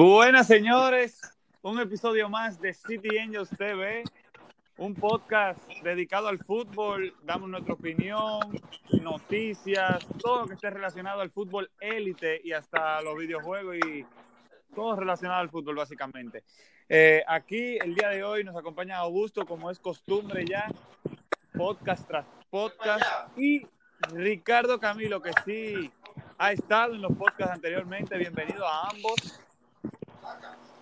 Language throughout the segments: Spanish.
Buenas señores, un episodio más de City Angels TV, un podcast dedicado al fútbol, damos nuestra opinión, noticias, todo lo que esté relacionado al fútbol élite y hasta los videojuegos y todo relacionado al fútbol básicamente. Eh, aquí el día de hoy nos acompaña Augusto, como es costumbre ya, podcast tras podcast, y Ricardo Camilo, que sí ha estado en los podcasts anteriormente. Bienvenido a ambos.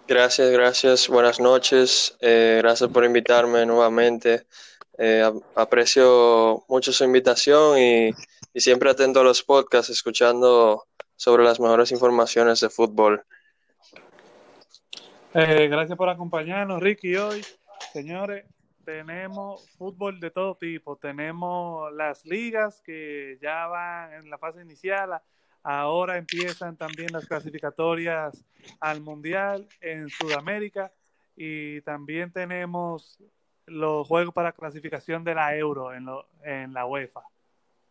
Gracias, gracias. Buenas noches. Eh, gracias por invitarme nuevamente. Eh, aprecio mucho su invitación y, siempre atento a los podcasts, escuchando sobre las mejores informaciones de fútbol. Eh, gracias por acompañarnos, Ricky. Hoy, señores, tenemos fútbol de todo tipo. Tenemos las ligas que ya van en la fase inicial Ahora empiezan también las clasificatorias al Mundial en Sudamérica y también tenemos los juegos para clasificación de la Euro en, lo, en la UEFA.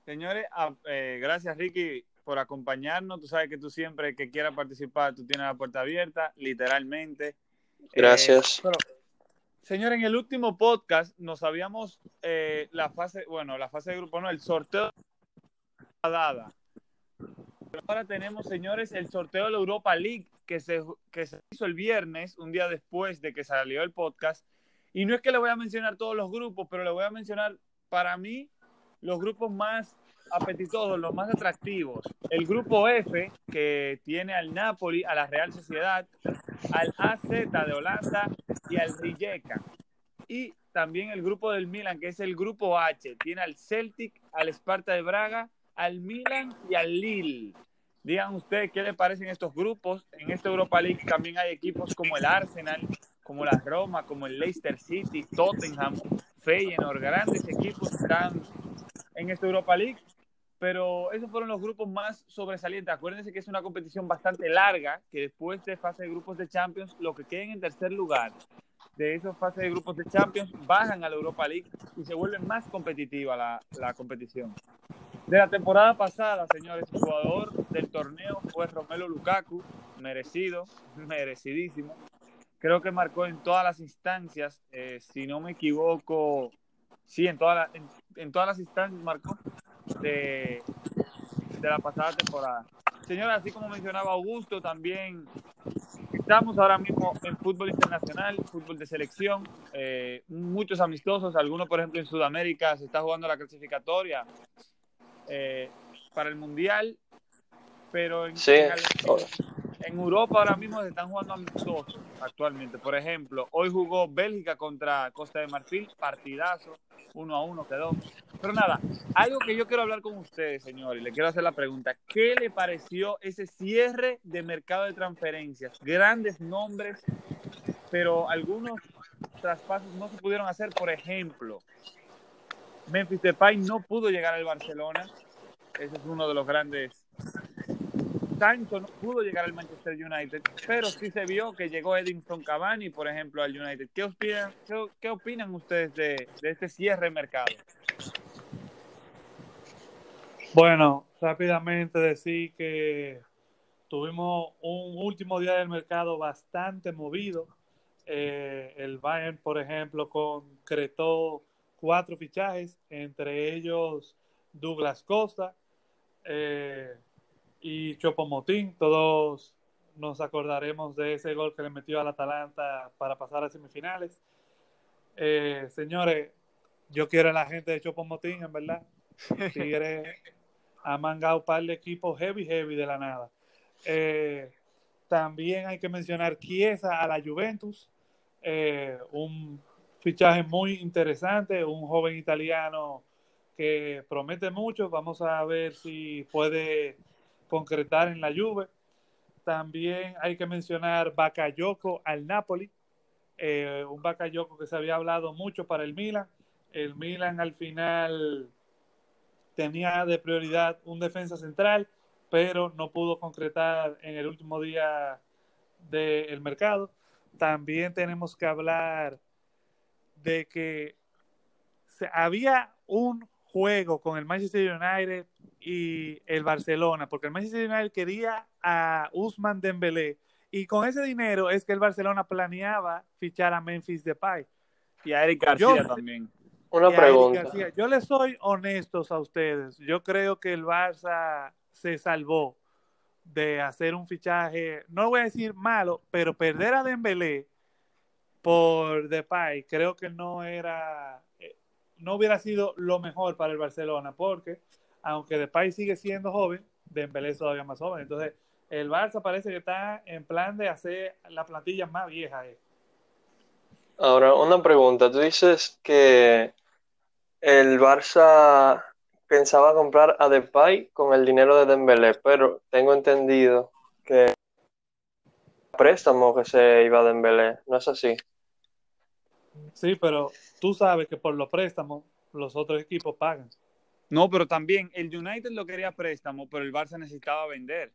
Señores, ah, eh, gracias Ricky por acompañarnos. Tú sabes que tú siempre que quieras participar, tú tienes la puerta abierta, literalmente. Gracias. Eh, señor, en el último podcast nos habíamos eh, la fase, bueno, la fase de grupo, no, el sorteo dada ahora tenemos, señores, el sorteo de la Europa League que se, que se hizo el viernes, un día después de que salió el podcast. Y no es que le voy a mencionar todos los grupos, pero le voy a mencionar para mí los grupos más apetitosos, los más atractivos. El grupo F, que tiene al Napoli, a la Real Sociedad, al AZ de Holanda y al Rijeka. Y también el grupo del Milan, que es el grupo H, tiene al Celtic, al Sparta de Braga, al Milan y al Lille. Digan ustedes qué les parecen estos grupos. En esta Europa League también hay equipos como el Arsenal, como la Roma, como el Leicester City, Tottenham, Feyenoord, grandes equipos están en esta Europa League. Pero esos fueron los grupos más sobresalientes. Acuérdense que es una competición bastante larga, que después de fase de grupos de Champions, lo que queden en tercer lugar de esos fases de grupos de Champions bajan a la Europa League y se vuelve más competitiva la, la competición. De la temporada pasada, señores, el jugador del torneo fue Romelo Lukaku, merecido, merecidísimo. Creo que marcó en todas las instancias, eh, si no me equivoco, sí, en, todas las instancias marcó de, la pasada temporada. Señores, así como mencionaba Augusto, también estamos ahora mismo en fútbol internacional, fútbol de selección, eh, muchos amistosos, algunos por ejemplo en Sudamérica se está jugando la clasificatoria eh, para el Mundial, pero en, en, Europa ahora mismo se están jugando amistosos actualmente. Por ejemplo, hoy jugó Bélgica contra Costa de Marfil, partidazo, uno a uno quedó. Pero nada, algo que yo quiero hablar con ustedes, señores, le quiero hacer la pregunta, ¿qué le pareció ese cierre de mercado de transferencias? Grandes nombres, pero algunos traspasos no se pudieron hacer, por ejemplo, Memphis Depay no pudo llegar al Barcelona. Ese es uno de los grandes. Sancho no pudo llegar al Manchester United, pero sí se vio que llegó Edinson Cavani, por ejemplo, al United. ¿Qué opinan, ustedes de, de este cierre de mercado? Bueno, rápidamente decir que tuvimos un último día del mercado bastante movido. Eh, el Bayern, por ejemplo, concretó cuatro fichajes, entre ellos Douglas Costa eh, y Chopo Motín. Todos nos acordaremos de ese gol que le metió al Atalanta para pasar a semifinales. Eh, señores, yo quiero a la gente de Chopo Motín, en verdad. Tigre ha mangado un par de equipos heavy, heavy de la nada. Eh, también hay que mencionar Chiesa a la Juventus, un fichaje muy interesante, un joven italiano que promete mucho. Vamos a ver si puede concretar en la Juve. También hay que mencionar Bakayoko al Napoli, eh, un Bakayoko que se había hablado mucho para el Milan. El Milan al final tenía de prioridad un defensa central, pero no pudo concretar en el último día del mercado. También tenemos que hablar de que había un juego con el Manchester United y el Barcelona, porque el Manchester United quería a Usman Dembélé Y con ese dinero es que el Barcelona planeaba fichar a Memphis Depay. Y a Eric García yo, también. Una pregunta. Yo les soy honestos a ustedes. Yo creo que el Barça se salvó de hacer un fichaje, no voy a decir malo, pero perder a Dembélé por Depay creo que no era eh, no hubiera sido lo mejor para el Barcelona porque aunque Depay sigue siendo joven, Dembélé es todavía más joven. Entonces, el Barça parece que está en plan de hacer la plantilla más vieja. Eh. Ahora, una pregunta. Tú dices que el Barça pensaba comprar a Depay con el dinero de Dembélé, pero tengo entendido que préstamo que se iba a Dembélé, ¿no es así? Sí, pero tú sabes que por los préstamos los otros equipos pagan. No, pero también el United lo quería préstamo, pero el Barça necesitaba vender.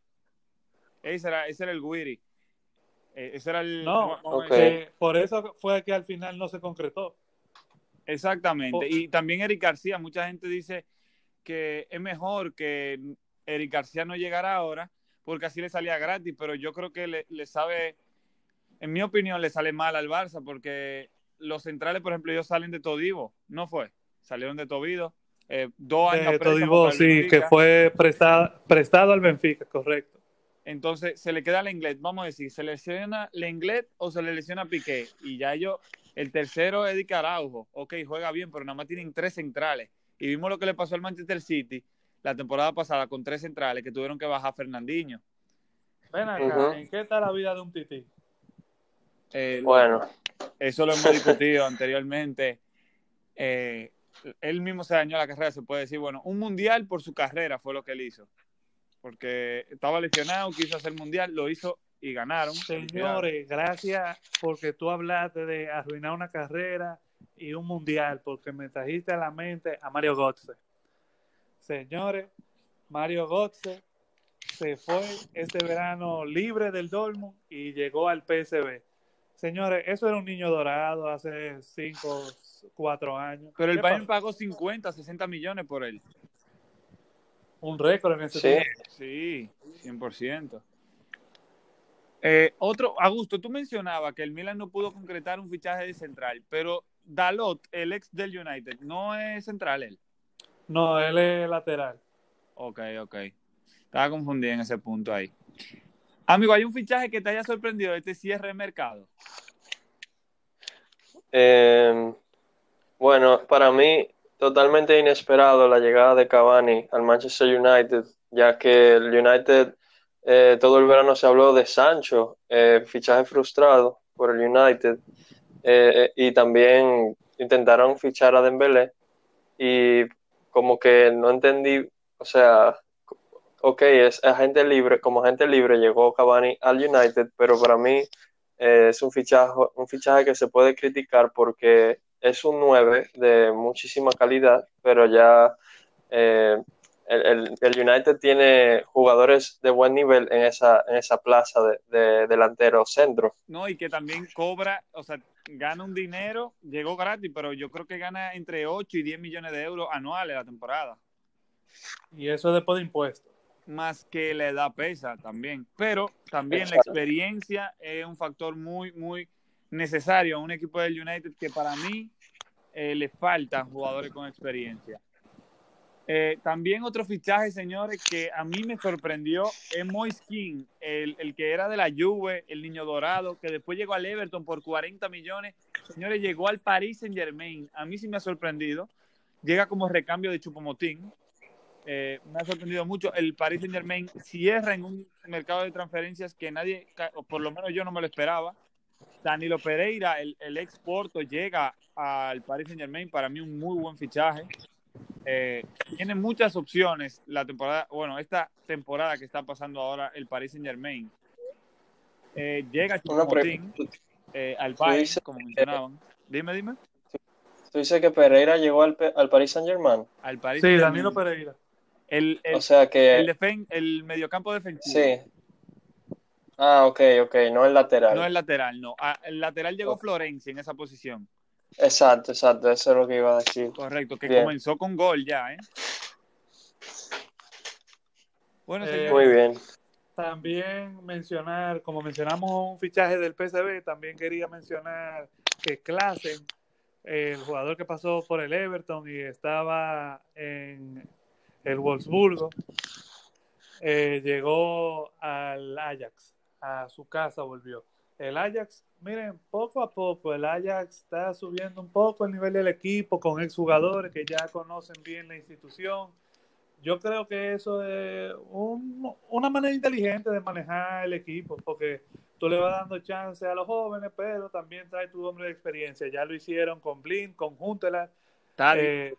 Ese era, ese era el Guiri. Eh, ese era el. No, por eso fue que al final no se concretó. Exactamente. Y también Eric García, mucha gente dice que es mejor que Eric García no llegara ahora, porque así le salía gratis, pero yo creo que le, le sabe, en mi opinión, le sale mal al Barça, porque los centrales, por ejemplo, ellos salen de Todivo, ¿no fue? Salieron de Tobido. Eh, dos años. De Todivo, sí, que fue prestado, prestado al Benfica, correcto. Entonces se le queda al inglés, vamos a decir, se lesiona inglés o se le lesiona Piqué. Y ya ellos, el tercero es Eddie Araujo. Ok, juega bien, pero nada más tienen tres centrales. Y vimos lo que le pasó al Manchester City la temporada pasada con tres centrales que tuvieron que bajar a Fernandinho. Ven acá, ¿en qué está la vida de un tití? Eh, bueno. Eso lo hemos discutido anteriormente. Eh, él mismo se dañó la carrera, se puede decir. Bueno, un mundial por su carrera fue lo que él hizo. Porque estaba lesionado, quiso hacer mundial, lo hizo y ganaron. Señores, gracias porque tú hablaste de arruinar una carrera y un mundial, porque me trajiste a la mente a Mario Götze. Señores, Mario Götze se fue este verano libre del Dortmund y llegó al PSV. Señores, eso era un niño dorado hace 5, 4 años. Pero el Bayern pagó 50, 60 millones por él. Un récord en ese sí. tiempo. Sí, 100%. Eh, otro, Augusto, tú mencionabas que el Milan no pudo concretar un fichaje de central, pero Dalot, el ex del United, ¿no es central él? No, él es lateral. Ok, ok. Estaba confundido en ese punto ahí. Amigo, ¿hay un fichaje que te haya sorprendido de este cierre de mercado? Eh, bueno, para mí totalmente inesperado la llegada de Cavani al Manchester United, ya que el United eh, todo el verano se habló de Sancho, eh, fichaje frustrado por el United, eh, y también intentaron fichar a Dembélé y como que no entendí, o sea, ok, es agente libre, como agente libre llegó Cavani al United, pero para mí eh, es un fichaje, un fichaje que se puede criticar porque es un 9 de muchísima calidad, pero ya eh, el, el, United tiene jugadores de buen nivel en esa, en esa plaza de, delantero centro. No, y que también cobra, o sea, gana un dinero, llegó gratis, pero yo creo que gana entre 8 y 10 millones de euros anuales la temporada. Y eso es después de impuestos más que la edad pesa también. Pero también la experiencia es un factor muy, muy necesario a un equipo del United que para mí eh, le faltan jugadores con experiencia. Eh, también otro fichaje, señores, que a mí me sorprendió es Moise King, el, el, que era de la Juve, el niño dorado, que después llegó al Everton por 40 millones. Señores, llegó al Paris Saint Germain. A mí sí me ha sorprendido. Llega como recambio de Chupomotín. Eh, me ha sorprendido mucho. El Paris Saint Germain cierra en un mercado de transferencias que nadie, o por lo menos yo no me lo esperaba. Danilo Pereira, el, el ex Porto, llega al Paris Saint Germain. Para mí, un muy buen fichaje. Eh, tiene muchas opciones la temporada, bueno, esta temporada que está pasando ahora el Paris Saint Germain. Eh, llega Chupomotín eh, al Paris, como mencionaban. Dime, dime. ¿Tú dices que Pereira llegó al, al Paris Saint Germain? Al Paris sí, Danilo Pereira. El, el, o sea que... el, defen el mediocampo defensivo. Sí. Ah, ok, ok, no el lateral. No el lateral, no. Ah, el lateral llegó okay. Florencia en esa posición. Exacto, exacto, eso es lo que iba a decir. Correcto, que bien. comenzó con gol ya, ¿eh? Bueno, eh, Muy bien. también mencionar, como mencionamos un fichaje del PSV, también quería mencionar que Klassen, el jugador que pasó por el Everton y estaba en el Wolfsburgo, eh, llegó al Ajax, a su casa volvió. El Ajax, miren, poco a poco el Ajax está subiendo un poco el nivel del equipo con exjugadores que ya conocen bien la institución. Yo creo que eso es un, una manera inteligente de manejar el equipo, porque tú le vas dando chance a los jóvenes, pero también trae tu hombre de experiencia. Ya lo hicieron con Blin, con Huntela. Eh,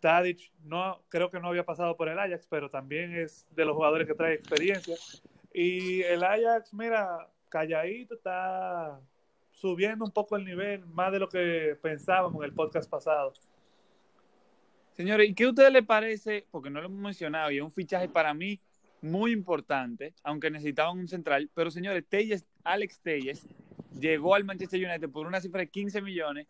Tadic no, creo que no había pasado por el Ajax, pero también es de los jugadores que trae experiencia. Y el Ajax, mira, calladito, está subiendo un poco el nivel, más de lo que pensábamos en el podcast pasado. Señores, ¿y qué a ustedes les parece? Porque no lo hemos mencionado, y es un fichaje para mí muy importante, aunque necesitaban un central, pero señores, Telles, Alex Telles llegó al Manchester United por una cifra de 15 millones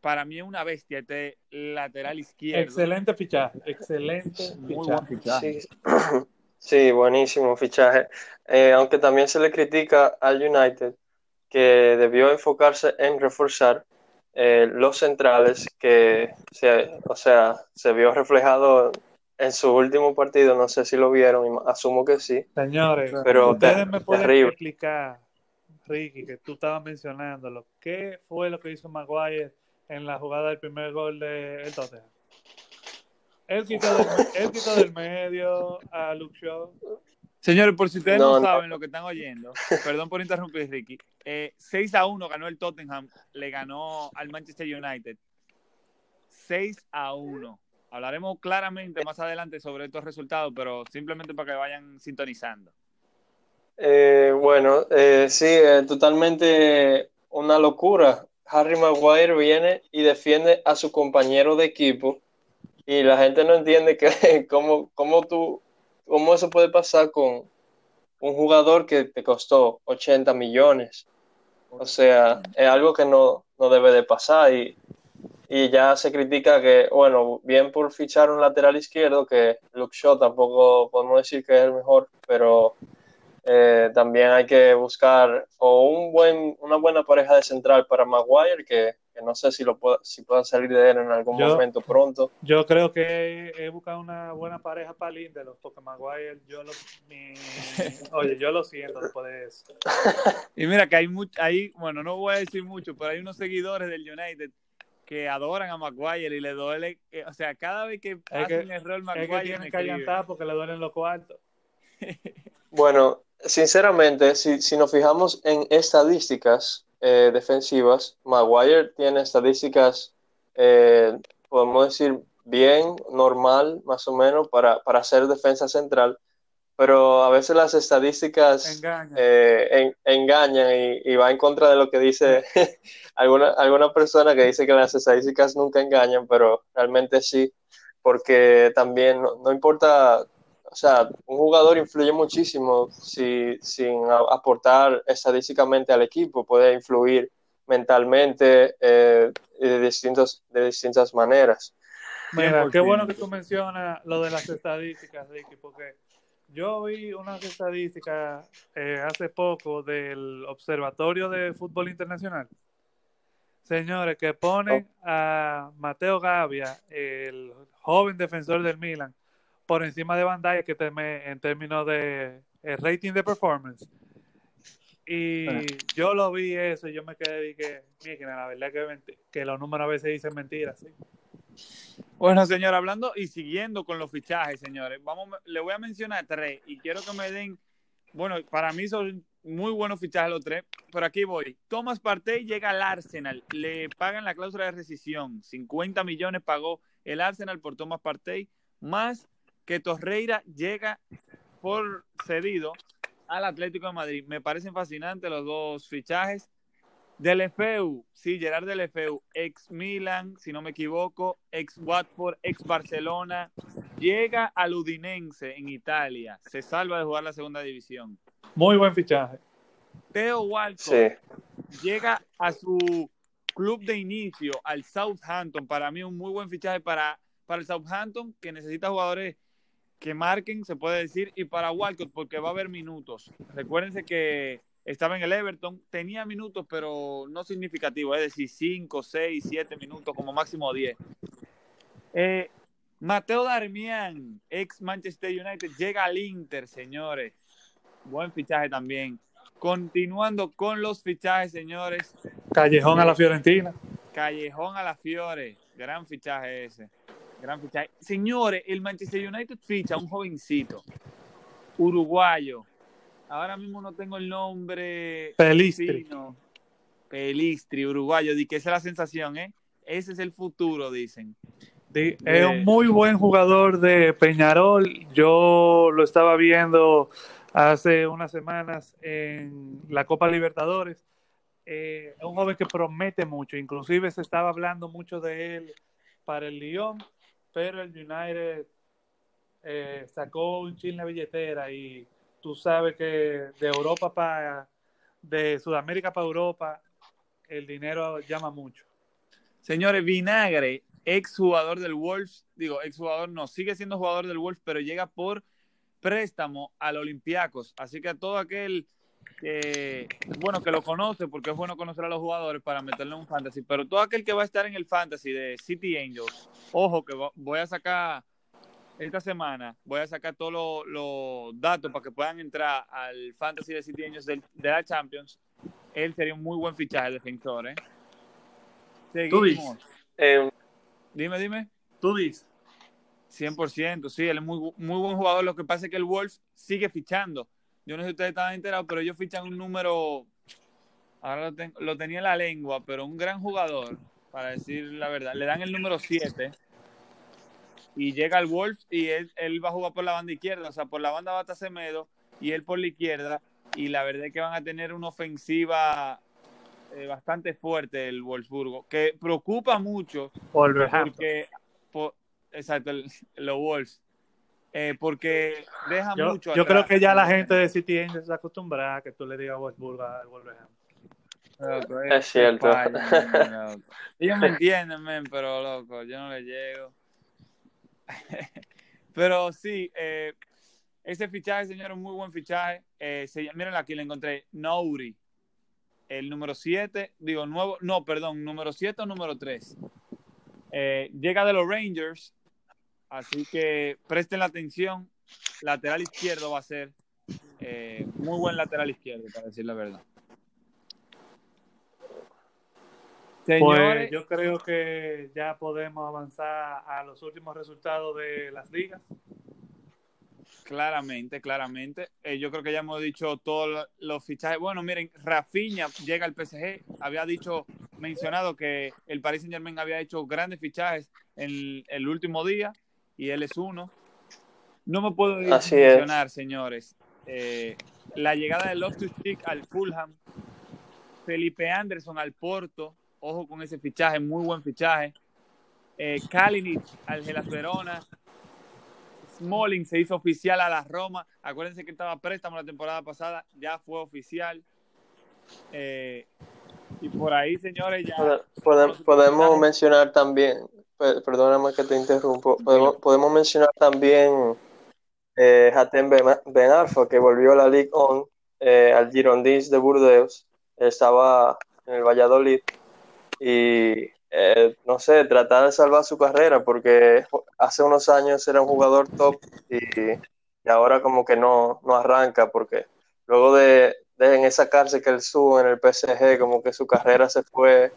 para mí es una bestia este lateral izquierdo. Excelente fichaje, excelente Muy Buen fichaje. Sí. buenísimo fichaje. Eh, aunque también se le critica al United que debió enfocarse en reforzar eh, los centrales que, se, o sea, se vio reflejado en su último partido, no sé si lo vieron, asumo que sí. Señores, pero ustedes me pueden explicar, Ricky, que tú estabas mencionándolo, ¿qué fue lo que hizo Maguire en la jugada del primer gol de el Tottenham. Él quitó, del, del medio a Luke Shaw. Señores, por si ustedes no, saben lo que están oyendo, perdón por interrumpir, Ricky. 6 eh, a 1 ganó el Tottenham, le ganó al Manchester United. 6 a 1. Hablaremos claramente más adelante sobre estos resultados, pero simplemente para que vayan sintonizando. Eh, bueno, eh, sí, eh, totalmente una locura Harry Maguire viene y defiende a su compañero de equipo y la gente no entiende que cómo, cómo, tú, cómo eso puede pasar con un jugador que te costó 80 millones. O sea, es algo que no, debe de pasar y, y, ya se critica que, bueno, bien por fichar un lateral izquierdo, que Luke Shaw tampoco podemos decir que es el mejor, pero eh, también hay que buscar o un buen, una buena pareja de central para Maguire, que, no sé si lo pueda, si pueda salir de él en algún momento pronto. Yo creo que he, buscado una buena pareja para Lindelof, porque Maguire, yo lo, oye, yo lo siento después de eso. Y mira que hay, hay, bueno, no voy a decir mucho, pero hay unos seguidores del United que adoran a Maguire y le duele, eh, o sea, cada vez que hacen el rol Maguire. Es que tienen que porque le duelen los cuartos. Bueno, sinceramente, si, si nos fijamos en estadísticas eh, defensivas, Maguire tiene estadísticas, eh, podemos decir, bien, normal, más o menos, para, para ser defensa central, pero a veces las estadísticas engañan, eh, engañan y, y, va en contra de lo que dice alguna, alguna persona que dice que las estadísticas nunca engañan, pero realmente sí, porque también no importa o sea, un jugador influye muchísimo si, sin aportar estadísticamente al equipo, puede influir mentalmente eh, de, distintos, de distintas maneras. Mira, qué bueno que tú mencionas lo de las estadísticas, Ricky, porque yo vi unas estadísticas eh, hace poco del Observatorio de Fútbol Internacional. Señores, que ponen oh. a Mateo Gavia, el joven defensor del Milan, por encima de Bandai que en términos de rating de performance. Y yo lo vi eso y yo me quedé y que, la verdad que, que los números a veces dicen mentiras. Bueno, señor, hablando y siguiendo con los fichajes, señores, vamos, le voy a mencionar tres y quiero que me den, bueno, para mí son muy buenos fichajes los tres, pero aquí voy. Thomas Partey llega al Arsenal, le pagan la cláusula de rescisión, 50 millones pagó el Arsenal por Thomas Partey, más que Torreira llega por cedido al Atlético de Madrid. Me parecen fascinantes los dos fichajes. Del FEU, sí, Gerard del FEU, ex Milan, si no me equivoco, ex Watford, ex Barcelona, llega al Udinense en Italia, se salva de jugar la segunda división. Muy buen fichaje. Teo Walcott llega a su club de inicio, al Southampton, para mí un muy buen fichaje para, para el Southampton, que necesita jugadores que marquen, se puede decir, y para Walcott, porque va a haber minutos. Recuérdense que estaba en el Everton, tenía minutos, pero no significativos, es decir, 5, 6, 7 minutos, como máximo 10. Eh, Mateo Darmian, ex Manchester United, llega al Inter, señores. Buen fichaje también. Continuando con los fichajes, señores. Callejón a la Fiorentina. Callejón a la Fiore. Gran fichaje ese. Gran fichaje. Señores, el Manchester United ficha a un jovencito uruguayo. Ahora mismo no tengo el nombre. Pelistri. Fino. Pelistri, uruguayo. Di que esa es la sensación, ¿eh? Ese es el futuro, dicen. Es un muy buen jugador de Peñarol. Yo lo estaba viendo hace unas semanas en la Copa Libertadores. Eh, es un joven que promete mucho, inclusive se estaba hablando mucho de él para el Lyon, pero el United eh, sacó un chin la billetera y tú sabes que de Europa para, de Sudamérica para Europa, el dinero llama mucho. Señores, Vinagre, ex jugador del Wolves, digo, ex jugador no, sigue siendo jugador del Wolves, pero llega por préstamo al Olympiacos. Así que a todo aquel que, bueno, que lo conoce, porque es bueno conocer a los jugadores para meterle en un fantasy, pero todo aquel que va a estar en el fantasy de City Angels, ojo que voy a sacar esta semana, voy a sacar todos los lo datos para que puedan entrar al fantasy de City Angels de, de la Champions. Él sería un muy buen fichaje defensor, ¿eh? ¿Tú dices? Eh, dime, dime. ¿Tú dices? 100%, sí, él es muy, muy buen jugador. Lo que pasa es que el Wolves sigue fichando. Yo no sé si ustedes estaban enterados, pero ellos fichan un número, ahora lo, ten, lo, tenía en la lengua, pero un gran jugador, para decir la verdad. Le dan el número 7 y llega al Wolves y él, él, va a jugar por la banda izquierda, o sea, por la banda va a estar Semedo y él por la izquierda. Y la verdad es que van a tener una ofensiva eh, bastante fuerte el Wolfsburgo, que preocupa mucho porque por, exacto, el, los Wolves. Eh, porque deja yo, mucho. Yo atrás. creo que ya la gente de City Angels se acostumbrada a que tú le digas Wolfsburgo al Wolverhampton. Loco, es, es cierto. Ellos me entienden, men, pero loco, yo no le llego. pero sí, eh, ese fichaje, señor, es un muy buen fichaje. Eh, se, miren aquí, le encontré Nouri, el número 7, digo, nuevo, no, perdón, número 7 o número 3. Eh, llega de los Rangers, así que presten la atención. Lateral izquierdo va a ser eh, muy buen lateral izquierdo, para decir la verdad. Señores, pues yo creo que ya podemos avanzar a los últimos resultados de las ligas. Claramente, claramente. Eh, yo creo que ya hemos dicho todos los fichajes. Bueno, miren, Rafinha llega al PSG. Había dicho, mencionado que el Paris Saint Germain había hecho grandes fichajes en el último día y él es uno. No me puedo mencionar, es. señores. Eh, la llegada de Loftus Cheek al Fulham, Felipe Anderson al Porto. Ojo con ese fichaje, muy buen fichaje. Eh, Kalinic al Gelas Verona. Smalling se hizo oficial a la Roma. Acuérdense que estaba préstamo la temporada pasada, ya fue oficial. Eh, y por ahí, señores, ya. Podemos, podemos mencionar también, perdóname que te interrumpo, podemos, podemos mencionar también eh, Hatem Ben Arfa, que volvió a la Ligue 1 eh, al Girondins de Burdeos. Estaba en el Valladolid. Y eh, no sé, tratar de salvar su carrera porque hace unos años era un jugador top y, y ahora como que no, no, arranca porque luego de, de, en esa cárcel que él subo en el PSG como que su carrera se fue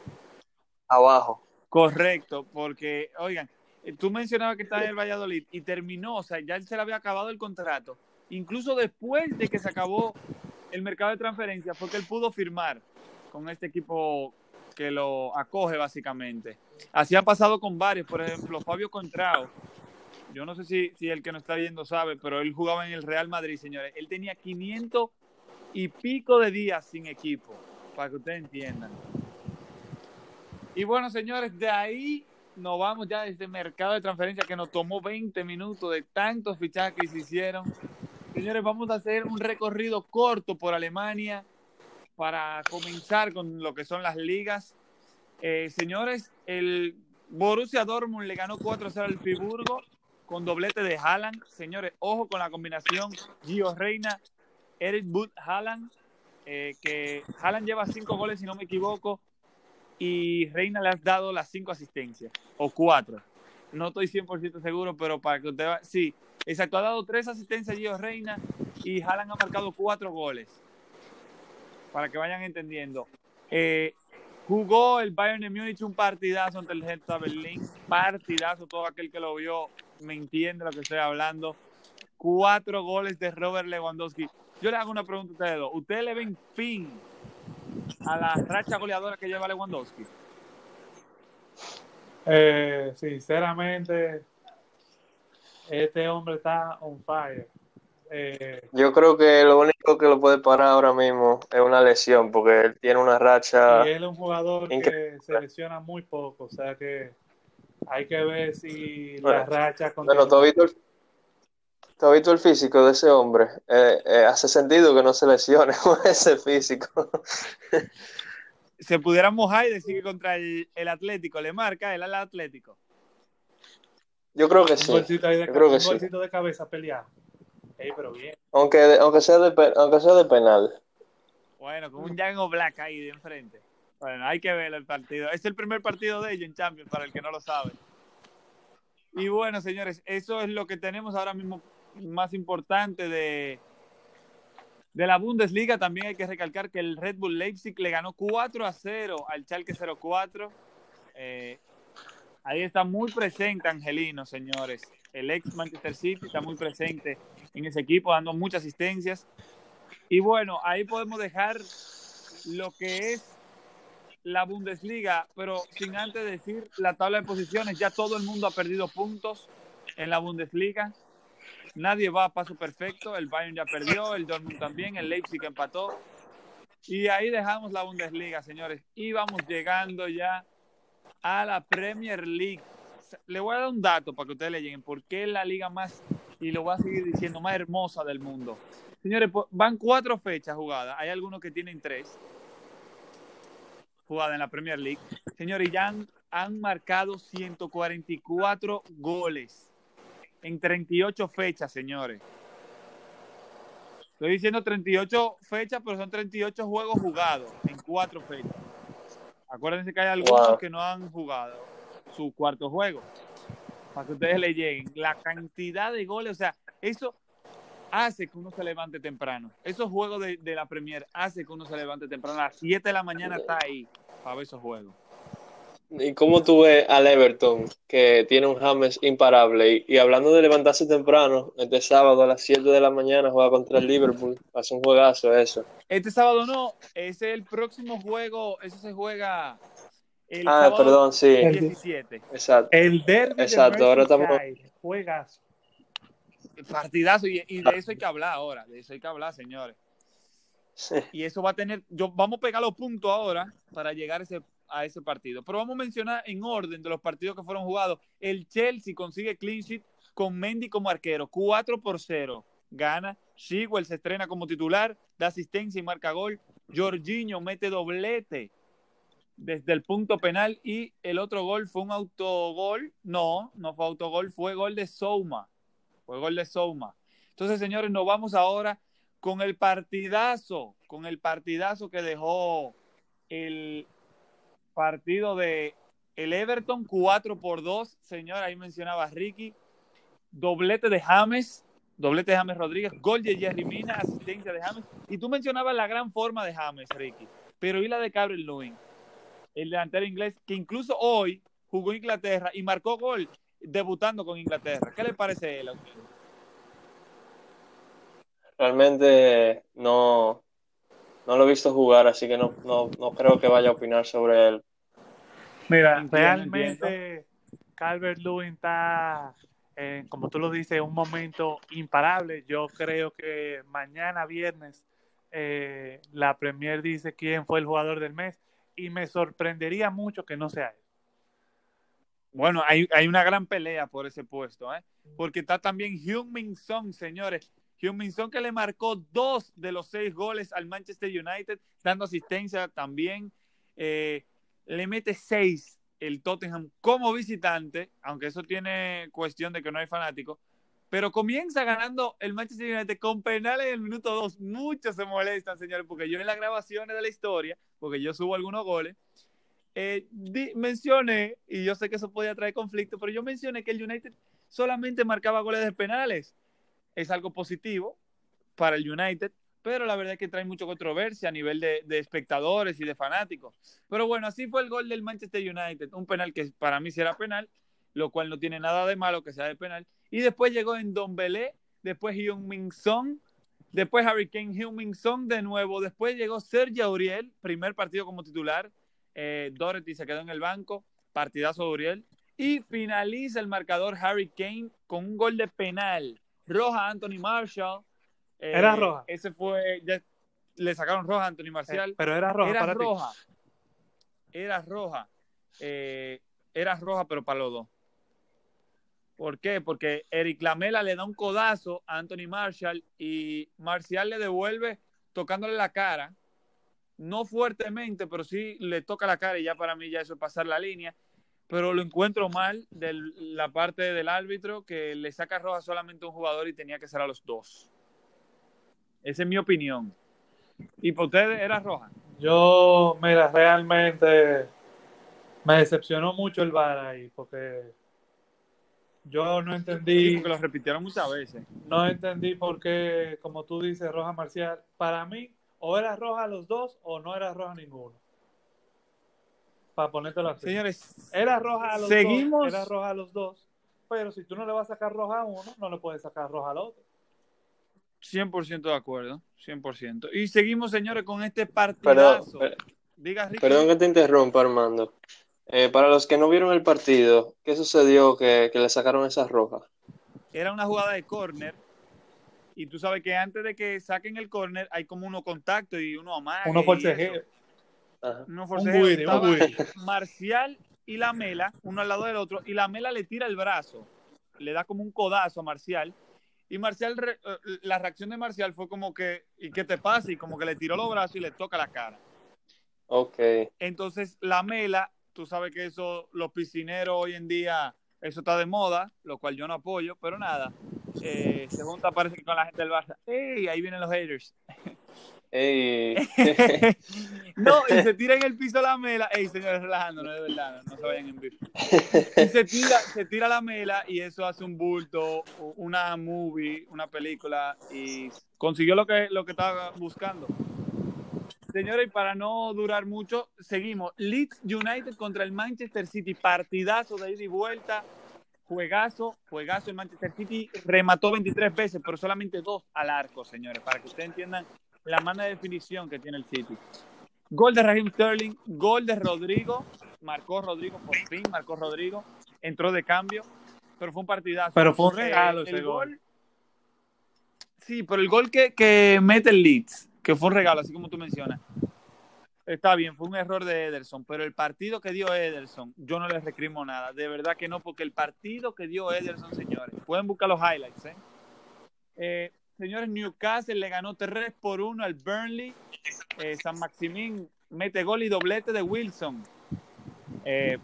abajo. Correcto, porque oigan, tú mencionabas que estaba en el Valladolid y terminó, o sea, ya se le había acabado el contrato. Incluso después de que se acabó el mercado de transferencia fue que él pudo firmar con este equipo que lo acoge básicamente. Así ha pasado con varios, por ejemplo, Fabio Contrao. Yo no sé si, si el que nos está viendo sabe, pero él jugaba en el Real Madrid, señores. Él tenía 500 y pico de días sin equipo, para que ustedes entiendan. Y bueno, señores, de ahí nos vamos ya desde mercado de transferencia que nos tomó 20 minutos de tantos fichajes que se hicieron. Señores, vamos a hacer un recorrido corto por Alemania para comenzar con lo que son las ligas. Eh, señores, el Borussia Dortmund le ganó 4-0 al Friburgo con doblete de Haaland. Señores, ojo con la combinación Gio Reina, Eric Wood, Haaland, eh, que Haaland lleva cinco goles, si no me equivoco, y Reina le ha dado las cinco asistencias, o cuatro. No estoy 100% seguro, pero para que usted va... Sí, exacto, ha dado tres asistencias Gio Reina y Haaland ha marcado cuatro goles. Para que vayan entendiendo. Eh, jugó el Bayern de Múnich un partidazo ante el Hertha Berlín. Partidazo, todo aquel que lo vio me entiende lo que estoy hablando. Cuatro goles de Robert Lewandowski. Yo le hago una pregunta a ustedes dos. ¿Ustedes le ven fin a la racha goleadora que lleva Lewandowski? Eh, sinceramente, este hombre está on fire. Eh, Yo creo que lo único que lo puede parar ahora mismo es una lesión, porque él tiene una racha. y él es un jugador que se lesiona muy poco, o sea que hay que ver si Bueno, la racha Bueno, continúa. ¿tú has visto el, tú has visto el físico de ese hombre? Eh, eh, hace sentido que no se lesione con ese físico. Se pudiera mojar y decir que contra el, el Atlético le marca el al Atlético. Yo creo que sí. golcito ahí de, Yo creo que un sí. golcito de cabeza peleado. Ey, pero bien. Aunque, aunque, sea de, aunque sea de penal. Bueno, con un Django Black ahí de enfrente. Bueno, hay que ver el partido. Es el primer partido de ellos en Champions, para el que no lo sabe. Y bueno, señores, eso es lo que tenemos ahora mismo más importante de, de la Bundesliga. También hay que recalcar que el Red Bull Leipzig le ganó 4 a 0 al Schalke 04. Eh, ahí está muy presente Angelino, señores. El ex Manchester City está muy presente en ese equipo, dando muchas asistencias. Y bueno, ahí podemos dejar lo que es la Bundesliga, pero sin antes decir la tabla de posiciones, ya todo el mundo ha perdido puntos en la Bundesliga. Nadie va a paso perfecto, el Bayern ya perdió, el Dortmund también, el Leipzig empató. Y ahí dejamos la Bundesliga, señores. Y vamos llegando ya a la Premier League. Le voy a dar un dato para que ustedes le lleguen, porque es la liga más, y lo voy a seguir diciendo, más hermosa del mundo. Señores, van cuatro fechas jugadas. Hay algunos que tienen tres jugadas en la Premier League. Señores, ya han, han marcado 144 goles en 38 fechas, señores. Estoy diciendo 38 fechas, pero son 38 juegos jugados en cuatro fechas. Acuérdense que hay algunos Wow. que no han jugado su cuarto juego. Para que ustedes le lleguen. La cantidad de goles, o sea, eso hace que uno se levante temprano. Esos juegos de, de la Premier hace que uno se levante temprano. A las 7 de la mañana está ahí para ver esos juegos. ¿Y cómo tú ves al Everton, que tiene un James imparable? Y, y hablando de levantarse temprano, este sábado a las 7 de la mañana juega contra el Liverpool. Hace un juegazo eso. Este sábado no, ese es el próximo juego, ese se juega el Ah, sábado perdón, sí. El- 17. Exacto. El derby Exacto, de ahora estamos- juegazo. Partidazo, y, y de eso hay que hablar ahora, de eso hay que hablar, señores. Sí. Y eso va a tener, yo, vamos a pegar los puntos ahora para llegar a ese, a ese partido. Pero vamos a mencionar en orden de los partidos que fueron jugados. El Chelsea consigue clean sheet con Mendy como arquero, 4 por 0. Gana. Shewell se estrena como titular, da asistencia y marca gol. Jorginho mete doblete desde el punto penal y el otro gol fue un autogol. No, no fue autogol, fue gol de Souma. Fue gol de Souma. Entonces, señores, nos vamos ahora con el partidazo, con el partidazo que dejó el partido de el Everton 4 por 2, señor, ahí mencionaba Ricky, doblete de James, doblete de James Rodríguez, gol de Jerry Mina, asistencia de James, y tú mencionabas la gran forma de James, Ricky, pero y la de Gabriel Lewin, el delantero inglés, que incluso hoy jugó Inglaterra y marcó gol debutando con Inglaterra. ¿Qué le parece él a usted? Realmente no, no lo he visto jugar, así que no, no, no creo que vaya a opinar sobre él. Mira, Entiendo, realmente Calvert Lewin está, eh, como tú lo dices, en un momento imparable. Yo creo que mañana viernes eh, la Premier dice quién fue el jugador del mes y me sorprendería mucho que no sea él. Bueno, hay, hay una gran pelea por ese puesto, ¿eh? Porque está también Heung-Min Son, señores. Heung-Min Son que le marcó dos de los seis goles al Manchester United, dando asistencia también. Eh, le mete seis el Tottenham como visitante, aunque eso tiene cuestión de que no hay fanáticos, pero comienza ganando el Manchester United con penales en el minuto 2. Muchos se molestan, señores, porque yo en las grabaciones de la historia, porque yo subo algunos goles, eh, mencioné, y yo sé que eso podía traer conflicto, pero yo mencioné que el United solamente marcaba goles de penales. Es algo positivo para el United, pero la verdad es que trae mucha controversia a nivel de, espectadores y de fanáticos. Pero bueno, así fue el gol del Manchester United, un penal que para mí será penal, lo cual no tiene nada de malo que sea de penal. Y después llegó en Don Belé, después Hyun Min Song, después Harry Kane, Hyun Min Song de nuevo, después llegó Sergio Auriel, primer partido como titular, eh, se quedó en el banco, partidazo de Auriel, y finaliza el marcador Harry Kane con un gol de penal, roja a Anthony Marshall. Eh, era roja. Ese fue, ya, le sacaron roja a Anthony Marcial. Eh, pero era roja. Era para roja. Ti. Era roja. Eh, era roja, pero para los dos. ¿Por qué? Porque Eric Lamela le da un codazo a Anthony Marshall y Marcial le devuelve tocándole la cara. No fuertemente, pero sí le toca la cara y ya para mí ya eso es pasar la línea. Pero lo encuentro mal de la parte del árbitro que le saca roja solamente a un jugador y tenía que ser a los dos. Esa es mi opinión. ¿Y por ustedes era roja? Yo, mira, realmente me decepcionó mucho el VAR ahí porque yo no entendí. Sí, porque lo repitieron muchas veces. No entendí por qué, como tú dices, roja marcial. Para mí, o era roja los dos o no era roja ninguno. Para ponértelo así. Señores, era roja a los seguimos... dos. Era roja a los dos. Pero si tú no le vas a sacar roja a uno, no le puedes sacar roja al otro. 100% de acuerdo, 100%. Y seguimos, señores, con este partidazo. Diga. Perdón que te interrumpa, Armando. Eh, para los que no vieron el partido, ¿qué sucedió que, que le sacaron esa roja? Era una jugada de córner y tú sabes que antes de que saquen el córner hay como uno contacto y uno amague. Uno forcejeo. Un forcejeo. un. Marcial y la Mela, uno al lado del otro, y la Mela le tira el brazo, le da como un codazo a Marcial. Y Marcial, re- eh, la reacción de Marcial fue como que, ¿y qué te pasa? Y como que le tiró los brazos y le toca la cara. Ok. Entonces, la mela, tú sabes que eso, los piscineros hoy en día, eso está de moda, lo cual yo no apoyo, pero nada. eh, se junta, parece que con la gente del Barça. ¡Ey! Ahí vienen los haters. No, y se tira en el piso la mela. ¡Ey, señores, relajando! No es verdad, no, no se vayan en vivo. Se tira, se tira la mela y eso hace un bulto, una movie, una película y consiguió lo que, lo que estaba buscando. Señores, y para no durar mucho, seguimos. Leeds United contra el Manchester City. Partidazo de ida y vuelta. Juegazo, juegazo. El Manchester City remató 23 veces, pero solamente dos al arco, señores, para que ustedes entiendan la mano de definición que tiene el City. Gol de Raheem Sterling, gol de Rodrigo. Marcó Rodrigo, por fin marcó Rodrigo. Entró de cambio, pero fue un partidazo. Pero fue un Eh, regalo el ese gol. Sí, pero el gol que, que mete el Leeds, que fue un regalo, así como tú mencionas, está bien, fue un error de Ederson, pero el partido que dio Ederson, yo no le recrimo nada, de verdad que no, porque el partido que dio Ederson, señores, pueden buscar los highlights, ¿eh? Eh, señores, Newcastle le ganó 3 por 1 al Burnley, Eh, San Maximín mete gol y doblete de Wilson. Eh,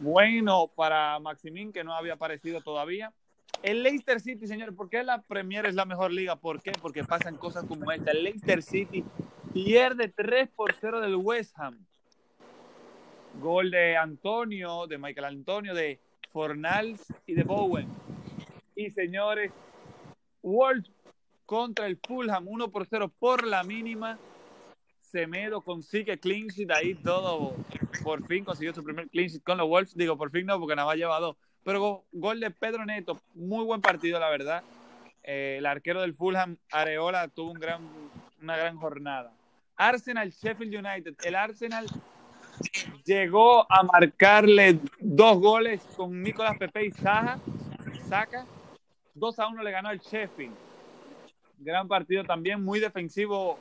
bueno para Maximín, que no había aparecido todavía. El Leicester City, señores, ¿por qué la Premier es la mejor liga? ¿Por qué? Porque pasan cosas como esta. El Leicester City pierde 3 por 0 del West Ham. Gol de Antonio, de Michael Antonio, de Fornals y de Bowen. Y señores, Wolves contra el Fulham 1 por 0 por la mínima. Semedo consigue clean sheet ahí todo. Por fin consiguió su primer clean con los Wolves. Digo, por fin no, porque nada más lleva dos. Pero go- gol de Pedro Neto, muy buen partido, la verdad. Eh, el arquero del Fulham, Areola, tuvo un gran, una gran jornada. Arsenal, Sheffield United. El Arsenal llegó a marcarle dos goles con Nicolás Pepe y Saja. Saca. 2 a 1 le ganó al Sheffield. Gran partido también, muy defensivo,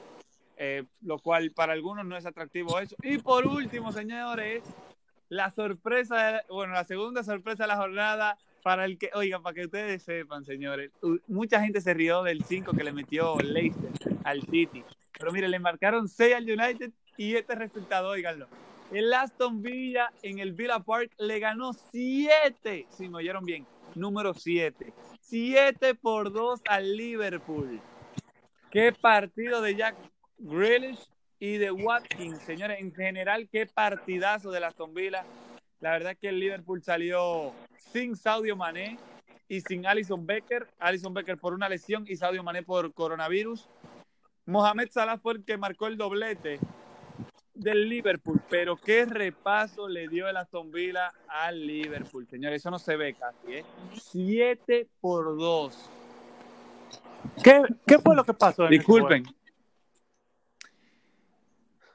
eh, lo cual para algunos no es atractivo eso. Y por último, señores, la sorpresa, bueno, la segunda sorpresa de la jornada para el que, oigan, para que ustedes sepan, señores, mucha gente se rió del 5 que le metió Leicester al City. Pero mire, le marcaron 6 al United y este resultado, oiganlo. El Aston Villa en el Villa Park le ganó 7, si me oyeron bien, número 7. 7 por 2 al Liverpool. Qué partido de Jack Grealish y de Watkins, señores. En general, qué partidazo de Aston Villa. La verdad es que el Liverpool salió sin Saudio Mané y sin Alison Becker. Alison Becker por una lesión y Saudio Mané por coronavirus. Mohamed Salah fue el que marcó el doblete del Liverpool, pero qué repaso le dio el Aston Villa al Liverpool, señores. Eso no se ve casi, ¿eh? 7 por 2. ¿Qué, ¿Qué, fue lo que pasó? Disculpen.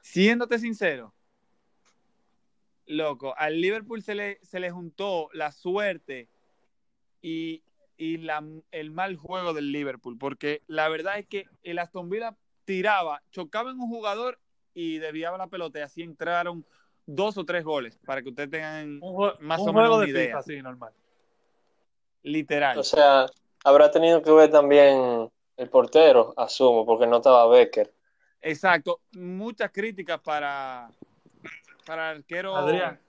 Siéndote sincero, loco, al Liverpool se le, se le juntó la suerte y, y la, el mal juego del Liverpool, porque la verdad es que el Aston Villa tiraba, chocaba en un jugador y desviaba la pelota y así entraron dos o tres goles para que ustedes tengan Un, más un o juego menos de una idea. FIFA, sí, normal. Literal. O sea, habrá tenido que ver también el portero, asumo, porque no estaba Becker. Exacto. Muchas críticas para, para el arquero Adrián.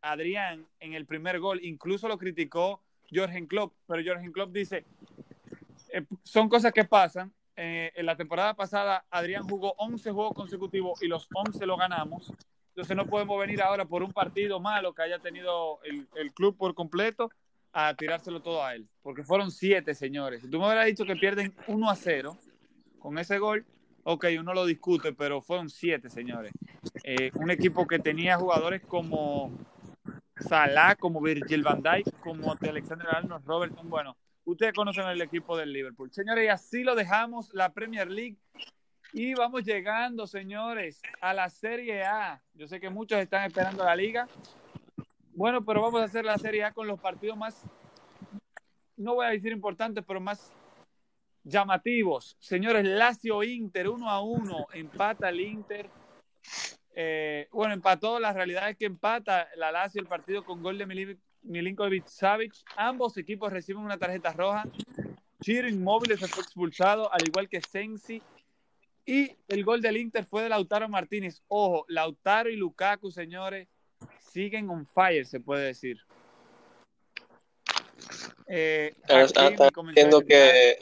Adrián en el primer gol. Incluso lo criticó Jorgen Klopp, pero Jorgen Klopp dice, eh, son cosas que pasan. Eh, en la temporada pasada Adrián jugó 11 juegos consecutivos y los 11 lo ganamos. Entonces no podemos venir ahora por un partido malo que haya tenido el, el club por completo a tirárselo todo a él. Porque fueron 7, señores. Si tú me hubieras dicho que pierden 1 a 0 con ese gol, ok, uno lo discute, pero fueron 7, señores. Eh, un equipo que tenía jugadores como Salah, como Virgil van Dijk, como Alexander Arnold, Robertson. Bueno, ustedes conocen el equipo del Liverpool. Señores, y así lo dejamos, la Premier League. Y vamos llegando, señores, a la Serie A. Yo sé que muchos están esperando la liga. Bueno, pero vamos a hacer la Serie A con los partidos más, no voy a decir importantes, pero más llamativos. Señores, Lazio Inter, 1 a 1, empata el Inter. Eh, bueno, empató, la realidad es que empata la Lazio el partido con gol de Milin- Milinkovic Savic. Ambos equipos reciben una tarjeta roja. Chiro Inmóvil se fue expulsado, al igual que Sensi. Y el gol del Inter fue de Lautaro Martínez. Ojo, Lautaro y Lukaku, señores, siguen on fire, se puede decir. Eh, Están comentario diciendo que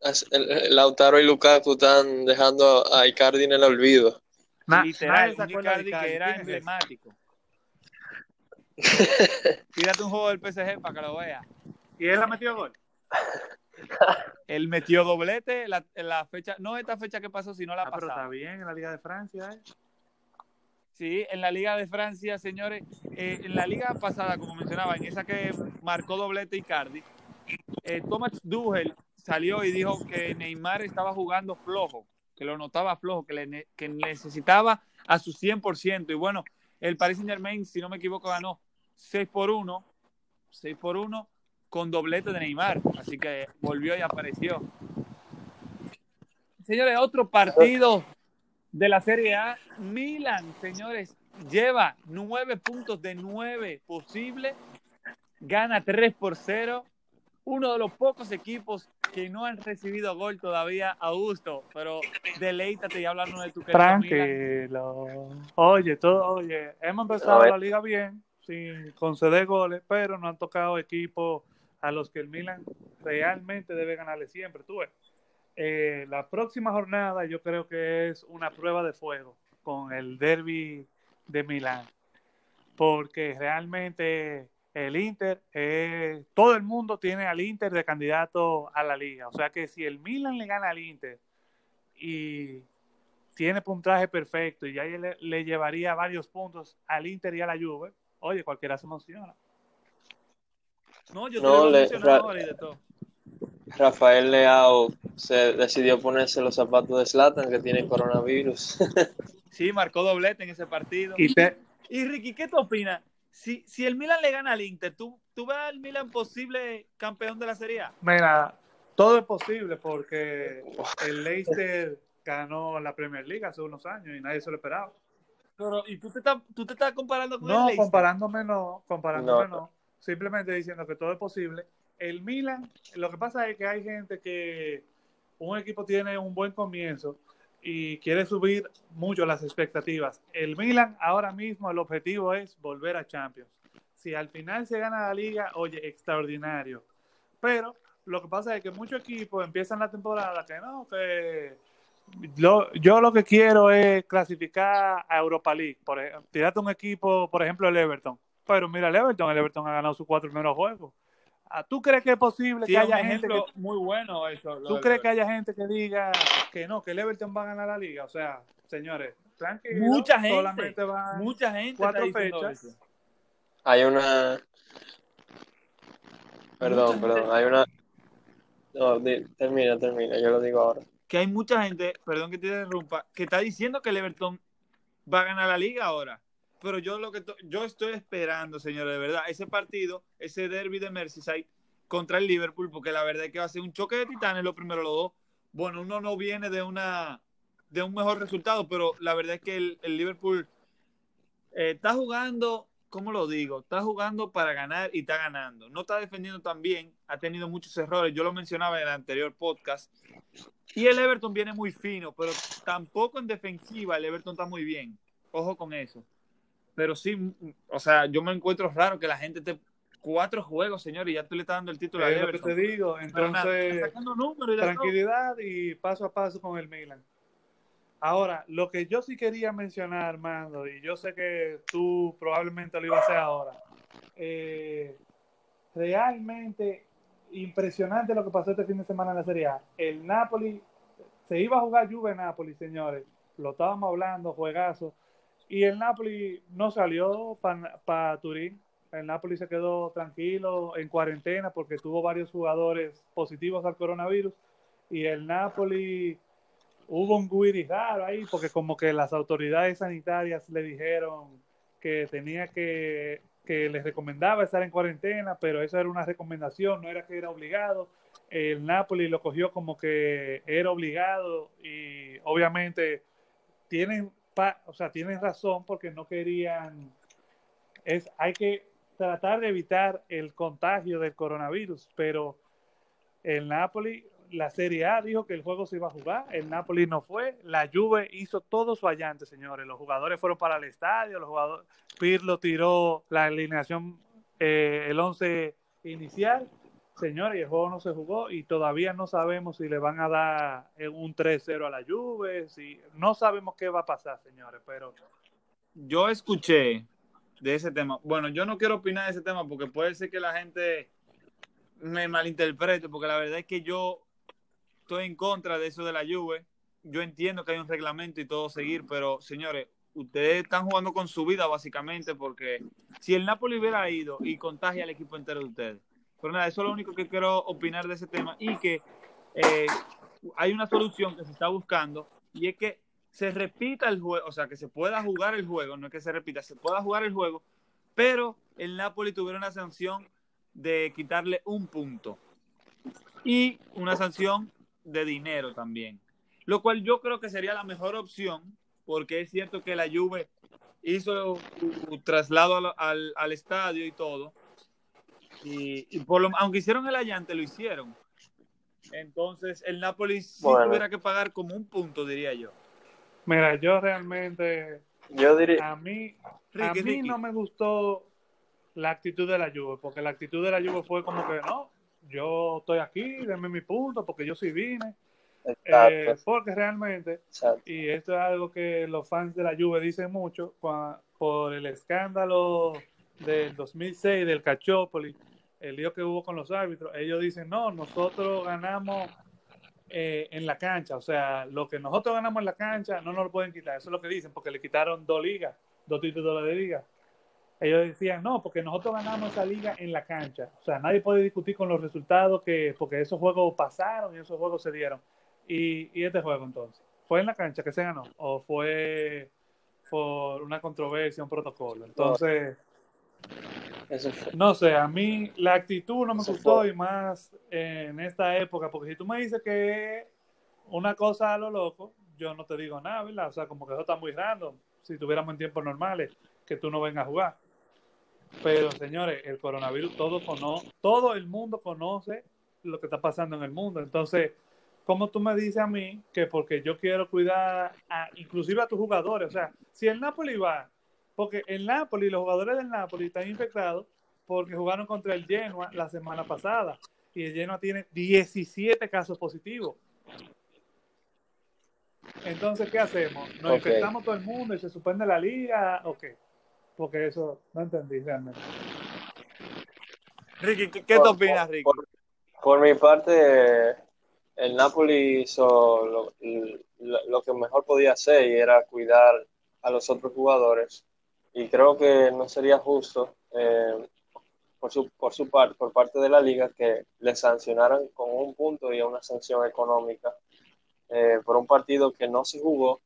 es- el- el Lautaro y Lukaku están dejando a Icardi en el olvido. Na- Literal, un Icardi Icardi. que era emblemático. Tírate un juego del PSG para que lo veas. ¿Y él ha metido gol? Él metió doblete la, la fecha, no esta fecha que pasó, sino la Ah, pero está pasada. bien en la Liga de Francia. ¿eh? Sí, en la Liga de Francia, señores. eh, en la Liga pasada, como mencionaba, en esa que marcó doblete Icardi, eh, Thomas Tuchel salió y dijo que Neymar estaba jugando flojo, que lo notaba flojo, que, le que necesitaba a su 100%. Y bueno, el Paris Saint Germain, si no me equivoco, ganó 6 por 1, 6 por 1 con doblete de Neymar. Así que volvió y apareció. Señores, otro partido de la Serie A. Milan, señores, lleva nueve puntos de nueve posibles. Gana 3 por 0. Uno de los pocos equipos que no han recibido gol todavía, Augusto. Pero deleítate y háblanos de tu querido Milan. Tranquilo. Oye, todo, oye, hemos empezado la liga bien, sin conceder goles, pero no han tocado equipos a los que el Milan realmente debe ganarle siempre. Tú ves. Eh, la próxima jornada yo creo que es una prueba de fuego con el derby de Milán, porque realmente el Inter, eh, todo el mundo tiene al Inter de candidato a la liga, o sea que si el Milan le gana al Inter y tiene puntaje perfecto y ya le, le llevaría varios puntos al Inter y a la Juve, oye, cualquiera se emociona. No, yo No, le- y de todo. Rafael Leao se decidió ponerse los zapatos de Zlatan que tiene coronavirus. Sí, marcó doblete en ese partido. Y te, Y Ricky, ¿qué te opinas? Si, si el Milan le gana al Inter, ¿tú, ¿tú ves al Milan posible campeón de la Serie A? Mira, todo es posible porque el Leicester ganó la Premier League hace unos años y nadie se lo esperaba. Pero, ¿y tú te estás, tú te estás comparando con el No, Leicester? comparándome no, comparándome No. no. Simplemente diciendo que todo es posible. El Milan, lo que pasa es que hay gente que un equipo tiene un buen comienzo y quiere subir mucho las expectativas. El Milan ahora mismo el objetivo es volver a Champions. Si al final se gana la liga, oye, extraordinario. Pero lo que pasa es que muchos equipos empiezan la temporada que no, que yo lo que quiero es clasificar a Europa League. Por tirate un equipo, por ejemplo, el Everton. Pero mira el Everton, el Everton ha ganado sus cuatro primeros juegos. Ah, ¿Tú crees que es posible que haya gente que, muy bueno eso? ¿Tú crees que haya gente que diga que no, que el Everton va a ganar la liga? O sea, señores, tranquilo, mucha gente, solamente mucha gente cuatro fechas. Hay una Perdón, perdón, hay una No, termina, termina, yo lo digo ahora. Que hay mucha gente, perdón que te interrumpa, que está diciendo que el Everton va a ganar la liga ahora pero yo lo que yo estoy esperando, señores, de verdad, ese partido, ese derby de Merseyside contra el Liverpool, porque la verdad es que va a ser un choque de titanes, lo primero los dos. Bueno, uno no viene de una de un mejor resultado, pero la verdad es que el, Liverpool eh, está jugando, ¿cómo lo digo? Está jugando para ganar y está ganando. No está defendiendo tan bien, ha tenido muchos errores. Yo lo mencionaba en el anterior podcast. Y el Everton viene muy fino, pero tampoco en defensiva el Everton está muy bien. Ojo con eso. Pero sí, o sea, yo me encuentro raro que la gente te cuatro juegos, señor, y ya tú le estás dando el título a Everton. lo que te digo, entonces tranquilidad y paso a paso con el Milan. Ahora, lo que yo sí quería mencionar, Armando, y yo sé que tú probablemente lo ibas a hacer ahora, eh, realmente impresionante lo que pasó este fin de semana en la Serie A. El Napoli, se iba a jugar Juve-Napoli, señores, lo estábamos hablando, juegazo, y el Napoli no salió para Turín. El Napoli se quedó tranquilo en cuarentena porque tuvo varios jugadores positivos al coronavirus. Y el Napoli hubo un guiri raro ahí porque como que las autoridades sanitarias le dijeron que tenía que, que les recomendaba estar en cuarentena, pero eso era una recomendación, no era que era obligado. El Napoli lo cogió como que era obligado y obviamente tienen o sea, tienen razón porque no querían, es, hay que tratar de evitar el contagio del coronavirus, pero el Napoli, la Serie A dijo que el juego se iba a jugar, el Napoli no fue, la Juve hizo todo su allante, señores, los jugadores fueron para el estadio, los jugadores, Pirlo tiró la alineación, eh, el 11 inicial, Señores, el juego no se jugó y todavía no sabemos si le van a dar un 3-0 a la Juve, si no sabemos qué va a pasar, señores, pero yo escuché de ese tema. Bueno, yo no quiero opinar de ese tema porque puede ser que la gente me malinterprete, porque la verdad es que yo estoy en contra de eso de la Juve. Yo entiendo que hay un reglamento y todo seguir, pero señores, ustedes están jugando con su vida básicamente porque si el Napoli hubiera ido y contagia al equipo entero de ustedes, pero nada, eso es lo único que quiero opinar de ese tema y que eh, hay una solución que se está buscando y es que se repita el juego, o sea, que se pueda jugar el juego, no es que se repita, se pueda jugar el juego, pero el Napoli tuviera una sanción de quitarle un punto y una sanción de dinero también, lo cual yo creo que sería la mejor opción porque es cierto que la Juve hizo su traslado al, al estadio y todo, y, por lo, aunque hicieron el allante, lo hicieron. Entonces, el Napoli sí tuviera que pagar como un punto, diría yo. Mira, yo realmente. Yo diría. A mí, a mí no me gustó la actitud de la Juve, porque la actitud de la Juve fue como que no, yo estoy aquí, denme mi punto, porque yo sí vine. Eh, porque realmente, y esto es algo que los fans de la Juve dicen mucho, por el escándalo del 2006 del Cachópoli, el lío que hubo con los árbitros, ellos dicen, no, nosotros ganamos eh, en la cancha, o sea, lo que nosotros ganamos en la cancha no nos lo pueden quitar, eso es lo que dicen, porque le quitaron dos ligas, dos títulos de liga. Ellos decían, no, porque nosotros ganamos esa liga en la cancha, o sea, nadie puede discutir con los resultados, que porque esos juegos pasaron y esos juegos se dieron. Y, y este juego entonces, ¿fue en la cancha que se ganó o fue por una controversia, un protocolo? Entonces... No sé, a mí la actitud no me gustó y más en esta época, porque si tú me dices que una cosa a lo loco, yo no te digo nada, ¿verdad? O sea, como que eso está muy random. Si tuviéramos en tiempos normales, que tú no vengas a jugar. Pero señores, el coronavirus, todo, cono todo el mundo conoce lo que está pasando en el mundo. Entonces, como tú me dices a mí que porque yo quiero cuidar a, inclusive a tus jugadores, o sea, si el Napoli va, porque el Napoli, los jugadores del Napoli están infectados porque jugaron contra el Genoa la semana pasada y el Genoa tiene 17 casos positivos. Entonces, ¿qué hacemos? ¿Nos infectamos todo el mundo y se suspende la liga o qué? Porque eso no entendí realmente. Ricky, ¿qué, te opinas, Ricky? Por, mi parte, el Napoli hizo lo, que mejor podía hacer y era cuidar a los otros jugadores. Y creo que no sería justo eh, por, su, por su por parte de la liga, que le sancionaran con un punto y una sanción económica eh, por un partido que no se jugó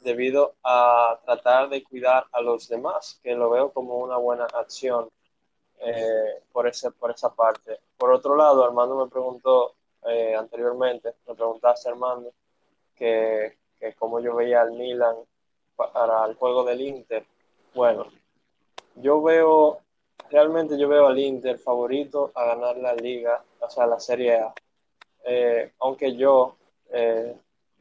debido a tratar de cuidar a los demás, que lo veo como una buena acción eh, por, ese, por esa parte. Por otro lado, Armando me preguntó eh, anteriormente, me preguntaste Armando, que, que cómo yo veía al Milan para el juego del Inter. Bueno, yo veo, realmente yo veo al Inter favorito a ganar la liga, o sea, la Serie A. Eh, aunque yo,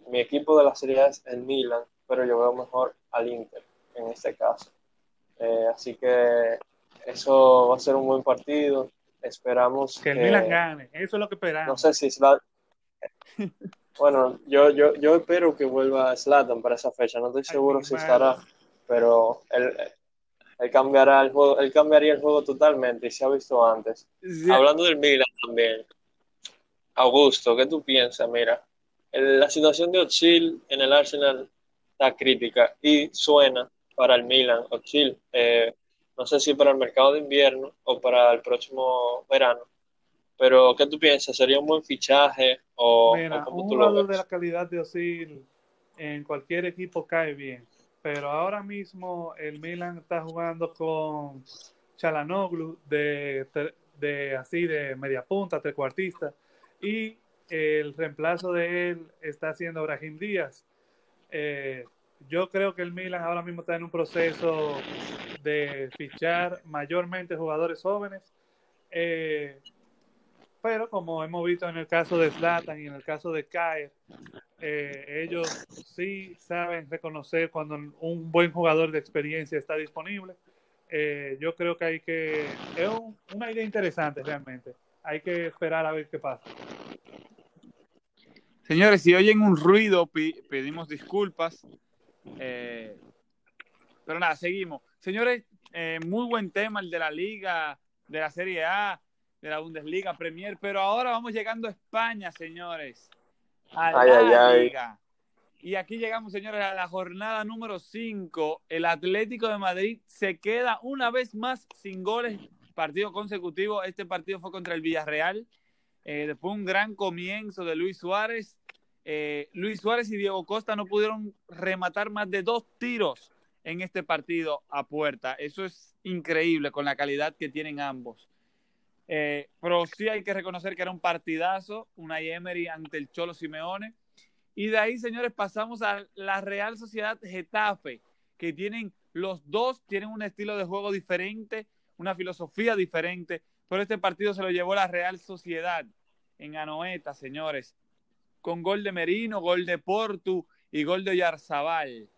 mi equipo de la Serie A es el Milan, pero yo veo mejor al Inter en este caso. así que eso va a ser un buen partido. Esperamos que el Milan gane. Eso es lo que esperamos. No sé si Bueno, yo, yo, yo espero que vuelva Slatan para esa fecha. No estoy seguro si estará, pero él, él, cambiará el juego, él cambiaría el juego totalmente y se ha visto antes. Hablando del Milan también. Augusto, ¿qué tú piensas? Mira, la situación de Ochil en el Arsenal está crítica y suena para el Milan. Ochil eh, no sé si para el mercado de invierno o para el próximo verano. Pero, ¿qué tú piensas? ¿Sería un buen fichaje o, Mira, un jugador de la calidad de Osil en cualquier equipo cae bien. Pero ahora mismo el Milan está jugando con Chalanoglu de, de así de media punta, trecuartista. Y el reemplazo de él está haciendo Brahim Díaz. Eh, yo creo que el Milan ahora mismo está en un proceso de fichar mayormente jugadores jóvenes. Eh, pero como hemos visto en el caso de Zlatan y en el caso de Kai, eh, ellos sí saben reconocer cuando un buen jugador de experiencia está disponible. Eh, yo creo que hay que... Es una idea interesante realmente. Hay que esperar a ver qué pasa. Señores, si oyen un ruido, pedimos disculpas. pero nada, seguimos. Señores, eh, muy buen tema el de la Liga, de la Serie A, de la Bundesliga, Premier, pero ahora vamos llegando a España, señores. A la Liga. Y aquí llegamos, señores, a la jornada número 5. El Atlético de Madrid se queda una vez más sin goles, partido consecutivo. Este partido fue contra el Villarreal. Eh, después un gran comienzo de Luis Suárez. Eh, Luis Suárez y Diego Costa no pudieron rematar más de dos tiros en este partido a puerta. Eso es increíble con la calidad que tienen ambos. Eh, pero sí hay que reconocer que era un partidazo, una Emery ante el Cholo Simeone. Y de ahí, señores, pasamos a la Real Sociedad Getafe, que tienen los dos, tienen un estilo de juego diferente, una filosofía diferente, pero este partido se lo llevó la Real Sociedad en Anoeta, señores, con gol de Merino, gol de Portu y gol de Yarzabal.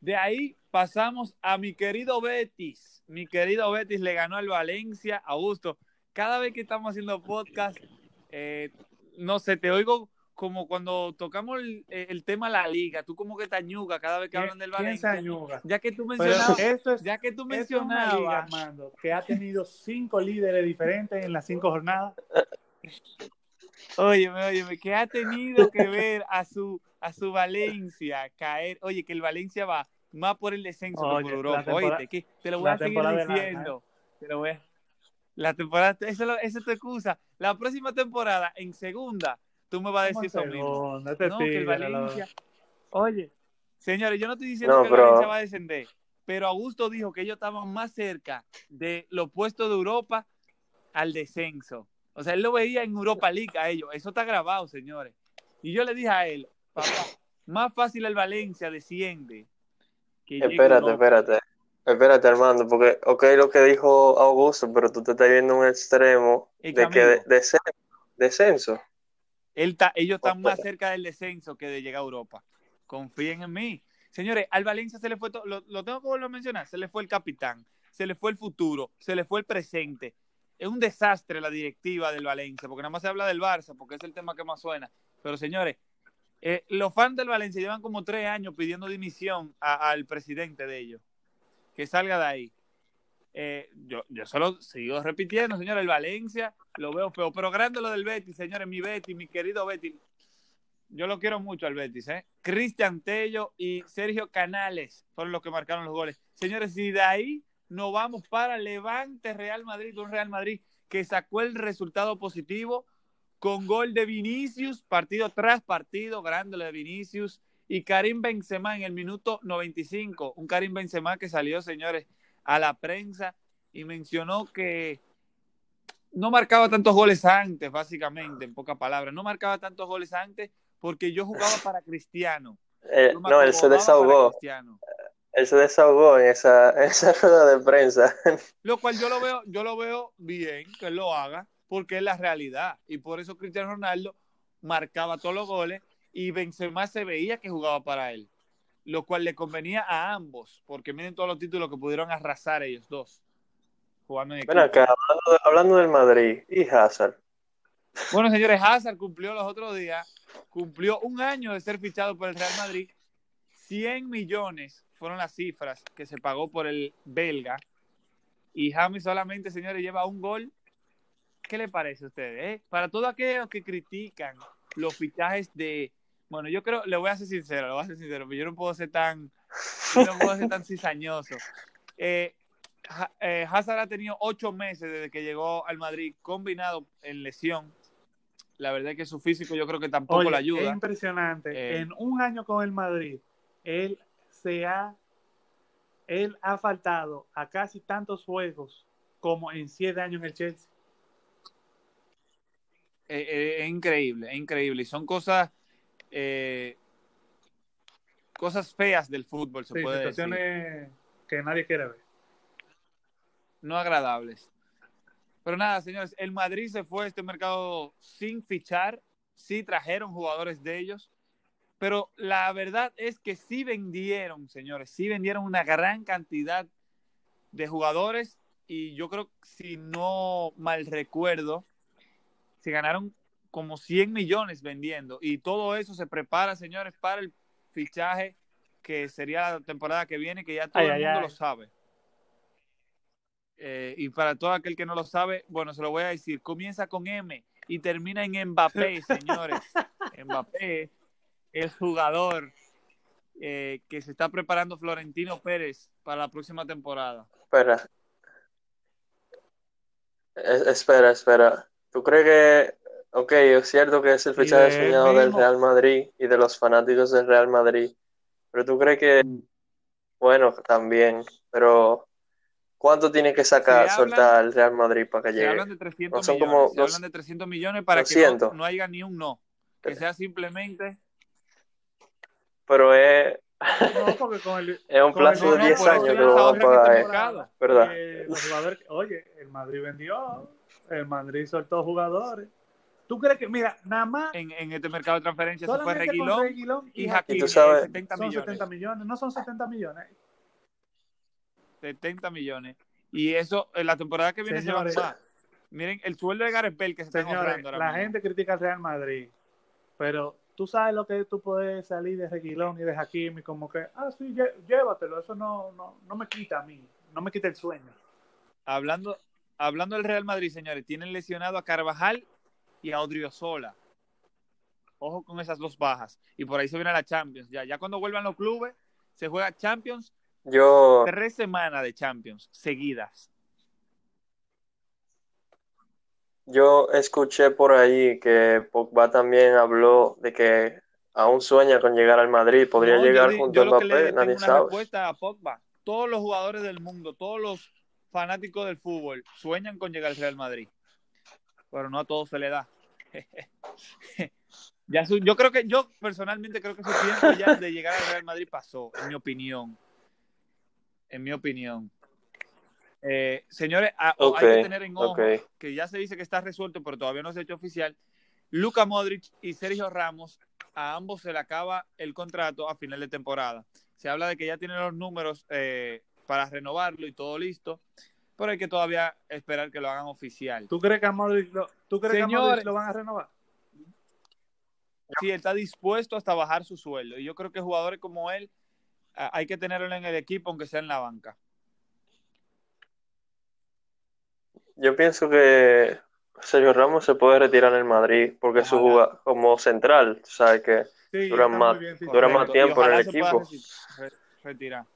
De ahí pasamos a mi querido Betis. Mi querido Betis le ganó al Valencia. Augusto, cada vez que estamos haciendo podcast, eh, no sé, te oigo como cuando tocamos el, tema la liga, tú como que te añuga cada vez que hablan del Valencia. Ya que tú mencionabas, es, ya que tú mencionabas, que ha tenido cinco líderes diferentes en las cinco jornadas. Óyeme, óyeme, que ha tenido que ver a su, a su Valencia caer. Oye, que el Valencia va más por el descenso que por Europa. Oye, que te lo voy a seguir diciendo. Te lo voy a... La temporada, eso, esa es tu excusa. La próxima temporada, en segunda, tú me vas a decir eso mismo. No, que el Valencia. Oye, señores, yo no estoy diciendo que el Valencia va a descender, pero Augusto dijo que ellos estaban más cerca de los puestos de Europa al descenso. O sea, él lo veía en Europa League a ellos. Eso está grabado, señores. Y yo le dije a él, papá, más fácil el Valencia desciende. Espérate, espérate. Espérate, Armando, porque, ok, lo que dijo Augusto, pero tú te estás viendo un extremo de que de, descenso. Él ellos están más cerca del descenso que de llegar a Europa. Confíen en mí. Señores, al Valencia se le fue todo, lo, tengo que volver a mencionar, se le fue el capitán, se le fue el futuro, se le fue el presente. Es un desastre la directiva del Valencia, porque nada más se habla del Barça, porque es el tema que más suena. Pero señores, eh, los fans del Valencia llevan como tres años pidiendo dimisión al presidente de ellos. Que salga de ahí. Eh, yo, yo solo sigo repitiendo, señores, el Valencia lo veo feo, pero grande lo del Betis, señores, mi Betis, mi querido Betis. Yo lo quiero mucho al Betis, ¿eh? Cristian Tello y Sergio Canales fueron los que marcaron los goles. Señores, y de ahí nos vamos para Levante Real Madrid, un Real Madrid que sacó el resultado positivo con gol de Vinicius, partido tras partido, grande de Vinicius, y Karim Benzema en el minuto 95. Un Karim Benzema que salió, señores, a la prensa y mencionó que no marcaba tantos goles antes, básicamente, en pocas palabras. No marcaba tantos goles antes porque yo jugaba para Cristiano. Eh, no, él se desahogó. Él se desahogó en esa, esa rueda de prensa. Lo cual yo lo veo, yo lo veo bien que él lo haga, porque es la realidad. Y por eso Cristiano Ronaldo marcaba todos los goles y Benzema se veía que jugaba para él lo cual le convenía a ambos, porque miren todos los títulos que pudieron arrasar ellos dos. Jugando en bueno, acá, hablando, del Madrid y Hazard. Bueno, señores, Hazard cumplió los otros días, cumplió un año de ser fichado por el Real Madrid. 100 millones fueron las cifras que se pagó por el belga. Y James solamente, señores, lleva un gol. ¿Qué le parece a ustedes? Eh? Para todos aquellos que critican los fichajes de bueno, yo creo, le voy a ser sincero, le voy a ser sincero, pero yo no puedo ser tan, no puedo ser tan cizañoso. Eh, eh, Hazard ha tenido ocho meses desde que llegó al Madrid combinado en lesión. La verdad es que su físico yo creo que tampoco le ayuda. Es impresionante. Eh, en un año con el Madrid, él se ha, él ha faltado a casi tantos juegos como en siete años en el Chelsea. Es increíble, es increíble. Y son cosas eh, cosas feas del fútbol, se puede situaciones que nadie quiere ver. No agradables. Pero nada, señores, el Madrid se fue a este mercado sin fichar, sí trajeron jugadores de ellos, pero la verdad es que sí vendieron, señores, sí vendieron una gran cantidad de jugadores y yo creo si no mal recuerdo, se ganaron como 100 millones vendiendo. Y todo eso se prepara, señores, para el fichaje que sería la temporada que viene, que ya todo el mundo lo sabe. Eh, y para todo aquel que no lo sabe, bueno, se lo voy a decir, comienza con M y termina en Mbappé, señores. Mbappé es jugador eh, que se está preparando Florentino Pérez para la próxima temporada. Espera. espera, espera. ¿Tú crees que Ok, es cierto que es el fichaje soñado del Real Madrid y de los fanáticos del Real Madrid, pero tú crees que, mm. bueno, también, pero ¿cuánto tiene que sacar, soltar el Real Madrid para que llegue? Hablan de 300 millones, se hablan de 300 millones para que no, haya ni un no, que sea simplemente... Pero es... es un plazo de 10 años que lo va a pagar, ¿verdad? Eh, oye, el Madrid vendió, el Madrid soltó jugadores. ¿Tú crees que, mira, nada más. En, en este mercado de transferencias se fue Reguilón, y Hakimi. Sabes, 70 son millones. 70 millones, no son 70 millones. 70 millones. Y eso, en la temporada que viene Señores, se va a Miren, el sueldo de Gareth Bale que se está ahorrando La gente critica al Real Madrid, pero tú sabes lo que tú puedes salir de Reguilón y de Hakimi, como que, ah, sí, llévatelo, eso no, no, no me quita a mí, no me quita el sueño. Hablando, hablando del Real Madrid, señores, tienen lesionado a Carvajal y a Odriozola. Ojo con esas dos bajas. Y por ahí se viene la Champions. Ya, ya cuando vuelvan los clubes, se juega Champions. Yo. Tres semanas de Champions seguidas. Yo escuché por ahí que Pogba también habló de que aún sueña con llegar al Madrid. Podría llegar junto a Mbappé, nadie sabe. respuesta a Pogba. Todos los jugadores del mundo, todos los fanáticos del fútbol sueñan con llegar al Real Madrid pero no a todos se le da. ya yo creo que, yo personalmente creo que su tiempo ya de llegar al Real Madrid pasó, en mi opinión. En mi opinión. Eh, señores, hay que tener en ojo que ya se dice que está resuelto, pero todavía no se ha hecho oficial, Luka Modric y Sergio Ramos, a ambos se le acaba el contrato a final de temporada. Se habla de que ya tienen los números eh, para renovarlo y todo listo, pero hay que todavía esperar que lo hagan oficial. ¿Tú crees que a Modric lo, ¿tú crees que a Modric lo van a renovar? Sí, está dispuesto hasta bajar su sueldo. Y yo creo que jugadores como él hay que tenerlo en el equipo, aunque sea en la banca. Yo pienso que Sergio Ramos se puede retirar en el Madrid porque su juga- como central, sabes que Sí, Dura más- muy bien, sí, dura más tiempo Y en el equipo. reti- re- retirar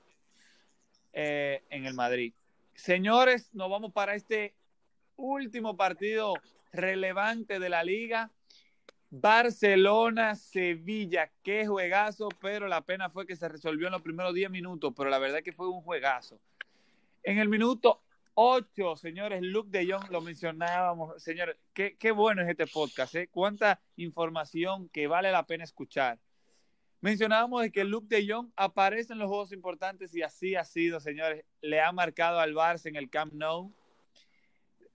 eh, en el Madrid. Señores, nos vamos para este último partido relevante de la liga. Barcelona-Sevilla, qué juegazo, pero la pena fue que se resolvió en los primeros 10 minutos, pero la verdad es que fue un juegazo. En el minuto 8, señores, Luke de Jong, lo mencionábamos, señores, qué, qué bueno es este podcast, ¿eh? Cuánta información que vale la pena escuchar. Mencionábamos de que Luke de Jong aparece en los juegos importantes y así ha sido, señores. Le ha marcado al Barça en el Camp Nou.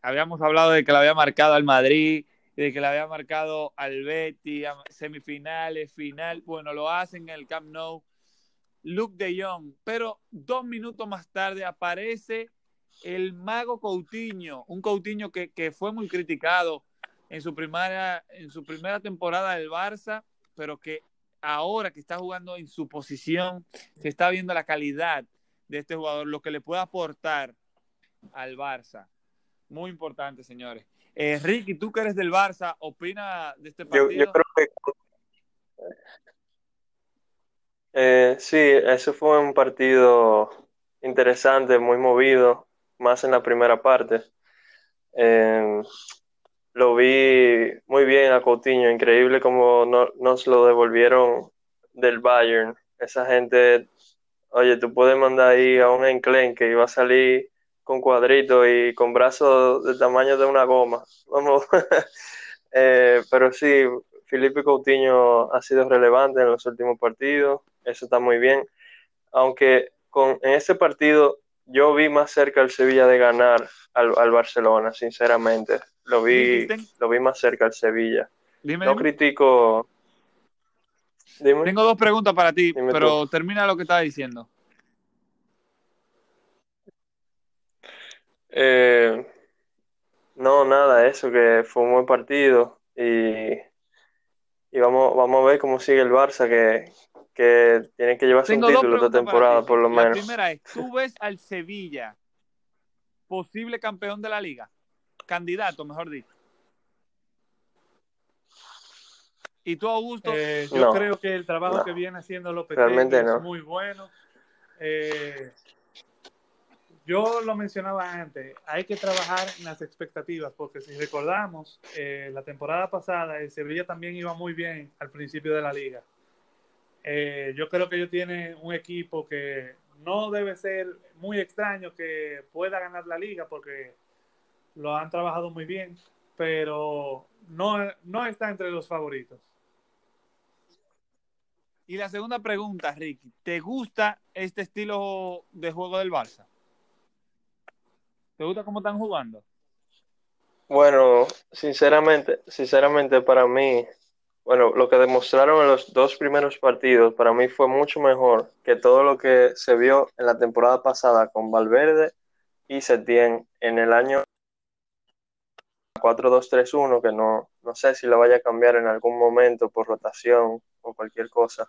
Habíamos hablado de que le había marcado al Madrid, de que le había marcado al Betty, semifinales, final. Bueno, lo hacen en el Camp Nou. Luke de Jong, pero dos minutos más tarde aparece el mago Coutinho, un Coutinho que, que fue muy criticado en su, primera, en su primera temporada del Barça, pero que ahora que está jugando en su posición, se está viendo la calidad de este jugador, lo que le puede aportar al Barça. Muy importante, señores. Eh, Ricky, tú que eres del Barça, opina de este partido. yo creo que eh, sí, ese fue un partido interesante, muy movido, más en la primera parte. Eh, lo vi muy bien a Coutinho, increíble como no- nos lo devolvieron del Bayern. Esa gente, oye, tú puedes mandar ahí a un enclen que iba a salir con cuadritos y con brazos del tamaño de una goma. Vamos, Eh, pero sí, Felipe Coutinho ha sido relevante en los últimos partidos, eso está muy bien. Aunque con, en este partido yo vi más cerca al Sevilla de ganar al, al Barcelona, sinceramente. Lo vi, lo vi más cerca al Sevilla. Dime, No dime. critico. Dime. Tengo dos preguntas para ti, pero termina lo que estaba diciendo. Eh, no, nada, eso que fue un buen partido y, y vamos, vamos a ver cómo sigue el Barça que, que tiene que llevarse un Tengo título esta temporada por lo La menos. primera es, ¿tú ves al Sevilla posible campeón de la liga? Candidato, mejor dicho. ¿Y tú, Augusto? Eh, yo No, creo que el trabajo no. que viene haciendo Lopetegui Realmente no. es muy bueno. Eh, yo lo mencionaba antes, hay que trabajar en las expectativas, porque si recordamos, eh, la temporada pasada el Sevilla también iba muy bien al principio de la liga. Eh, yo creo que ellos tienen un equipo que no debe ser muy extraño que pueda ganar la liga, porque lo han trabajado muy bien, pero no, no está entre los favoritos. Y la segunda pregunta, Ricky, ¿te gusta este estilo de juego del Barça? ¿Te gusta cómo están jugando? Bueno, sinceramente, sinceramente para mí, bueno, lo que demostraron en los dos primeros partidos para mí fue mucho mejor que todo lo que se vio en la temporada pasada con Valverde y Setién en el año 4-2-3-1, que no, no sé si lo vaya a cambiar en algún momento por rotación o cualquier cosa,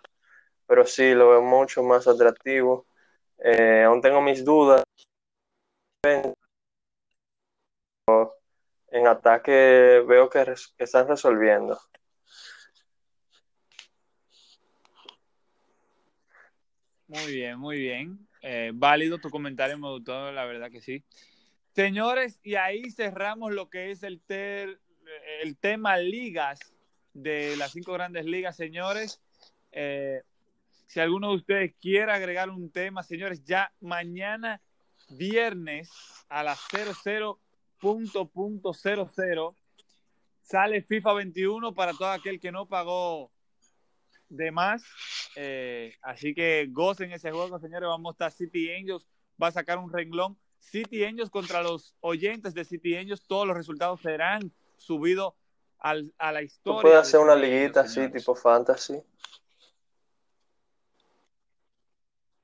pero sí lo veo mucho más atractivo. Eh, aún tengo mis dudas. En ataque veo que, que están resolviendo. Muy bien, muy bien. Eh, válido tu comentario, me la verdad que sí. Señores, y ahí cerramos lo que es el, ter- el tema ligas de las cinco grandes ligas, señores. Eh, si alguno de ustedes quiere agregar un tema, señores, ya mañana viernes a las 00 punto punto 00 sale FIFA 21 para todo aquel que no pagó de más. Eh, así que gocen ese juego, señores. Vamos a estar City Angels. Va a sacar un renglón. City Angels contra los oyentes de City Angels. Todos los resultados serán subidos al, a la historia. Tú puedes de hacer una liguita así, tipo fantasy.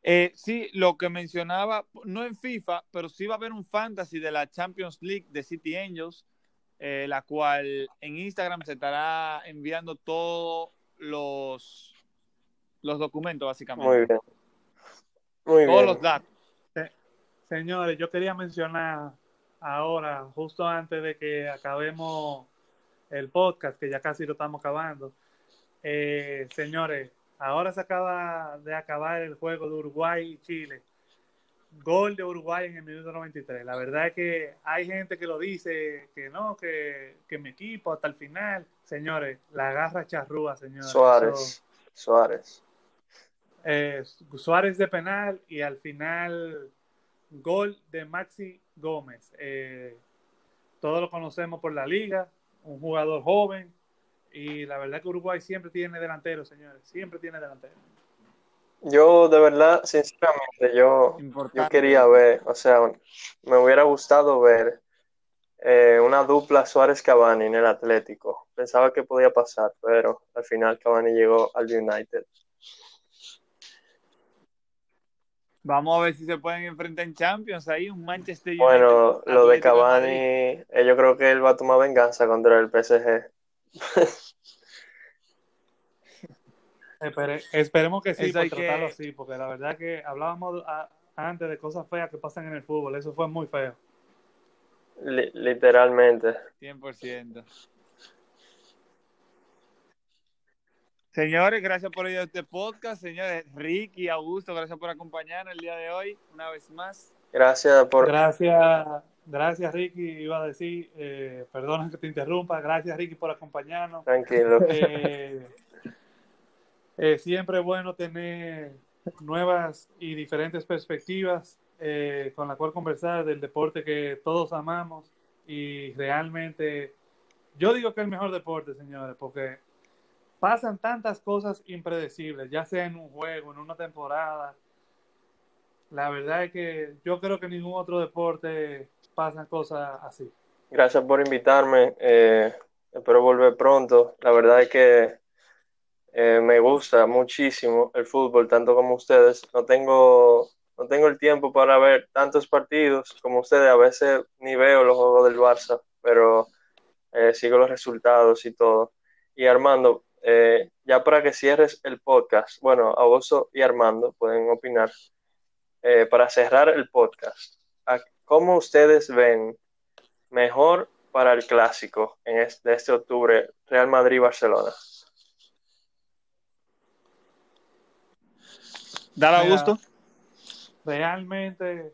Eh, sí, lo que mencionaba, no en FIFA, pero sí va a haber un fantasy de la Champions League de City Angels, eh, la cual en Instagram se estará enviando todos los, los documentos, básicamente. Muy bien. Muy Todos bien. los datos. Se- Señores, yo quería mencionar ahora, justo antes de que acabemos el podcast, que ya casi lo estamos acabando. Eh, señores, ahora se acaba de acabar el juego de Uruguay y Chile. Gol de Uruguay en el minuto 93. La verdad es que hay gente que lo dice, que no, que, que mi equipo hasta el final. Señores, la garra charrúa, señores. Suárez. Eso- Suárez. eh, Suárez de penal y al final gol de Maxi Gómez. Eh, todos lo conocemos por la liga, un jugador joven y la verdad que Uruguay siempre tiene delantero, señores, siempre tiene delantero. Yo, de verdad, sinceramente, yo, yo quería ver, o sea, me hubiera gustado ver eh, una dupla Suárez-Cavani en el Atlético. Pensaba que podía pasar, pero al final Cavani llegó al United. Vamos a ver si se pueden enfrentar en Champions. Ahí un Manchester United. Bueno, lo de Cavani, eh, yo creo que él va a tomar venganza contra el PSG. Espere- esperemos que sí, Eso por hay que- tratarlo así, porque la verdad que hablábamos a- antes de cosas feas que pasan en el fútbol, eso fue muy feo. Li- literalmente. 100%. Señores, gracias por ir a este podcast. Señores, Ricky, Augusto, gracias por acompañarnos el día de hoy, una vez más. Gracias por... Gracias, gracias Ricky, iba a decir, eh, perdona que te interrumpa, gracias Ricky por acompañarnos. Tranquilo. Eh, eh, siempre bueno tener nuevas y diferentes perspectivas eh, con la cual conversar del deporte que todos amamos y realmente yo digo que es el mejor deporte, señores, porque pasan tantas cosas impredecibles, ya sea en un juego, en una temporada. La verdad es que yo creo que en ningún otro deporte pasan cosas así. Gracias por invitarme. eh, espero volver pronto. La verdad es que eh, me gusta muchísimo el fútbol, tanto como ustedes. No tengo, no tengo el tiempo para ver tantos partidos como ustedes. A veces ni veo los juegos del Barça, pero eh, sigo los resultados y todo. Y Armando, eh, ya para que cierres el podcast, bueno, a vos y Armando pueden opinar. Eh, para cerrar el podcast, ¿a- ¿cómo ustedes ven mejor para el clásico en este, de este octubre, Real Madrid-Barcelona? Dale, Mira, Augusto. Realmente,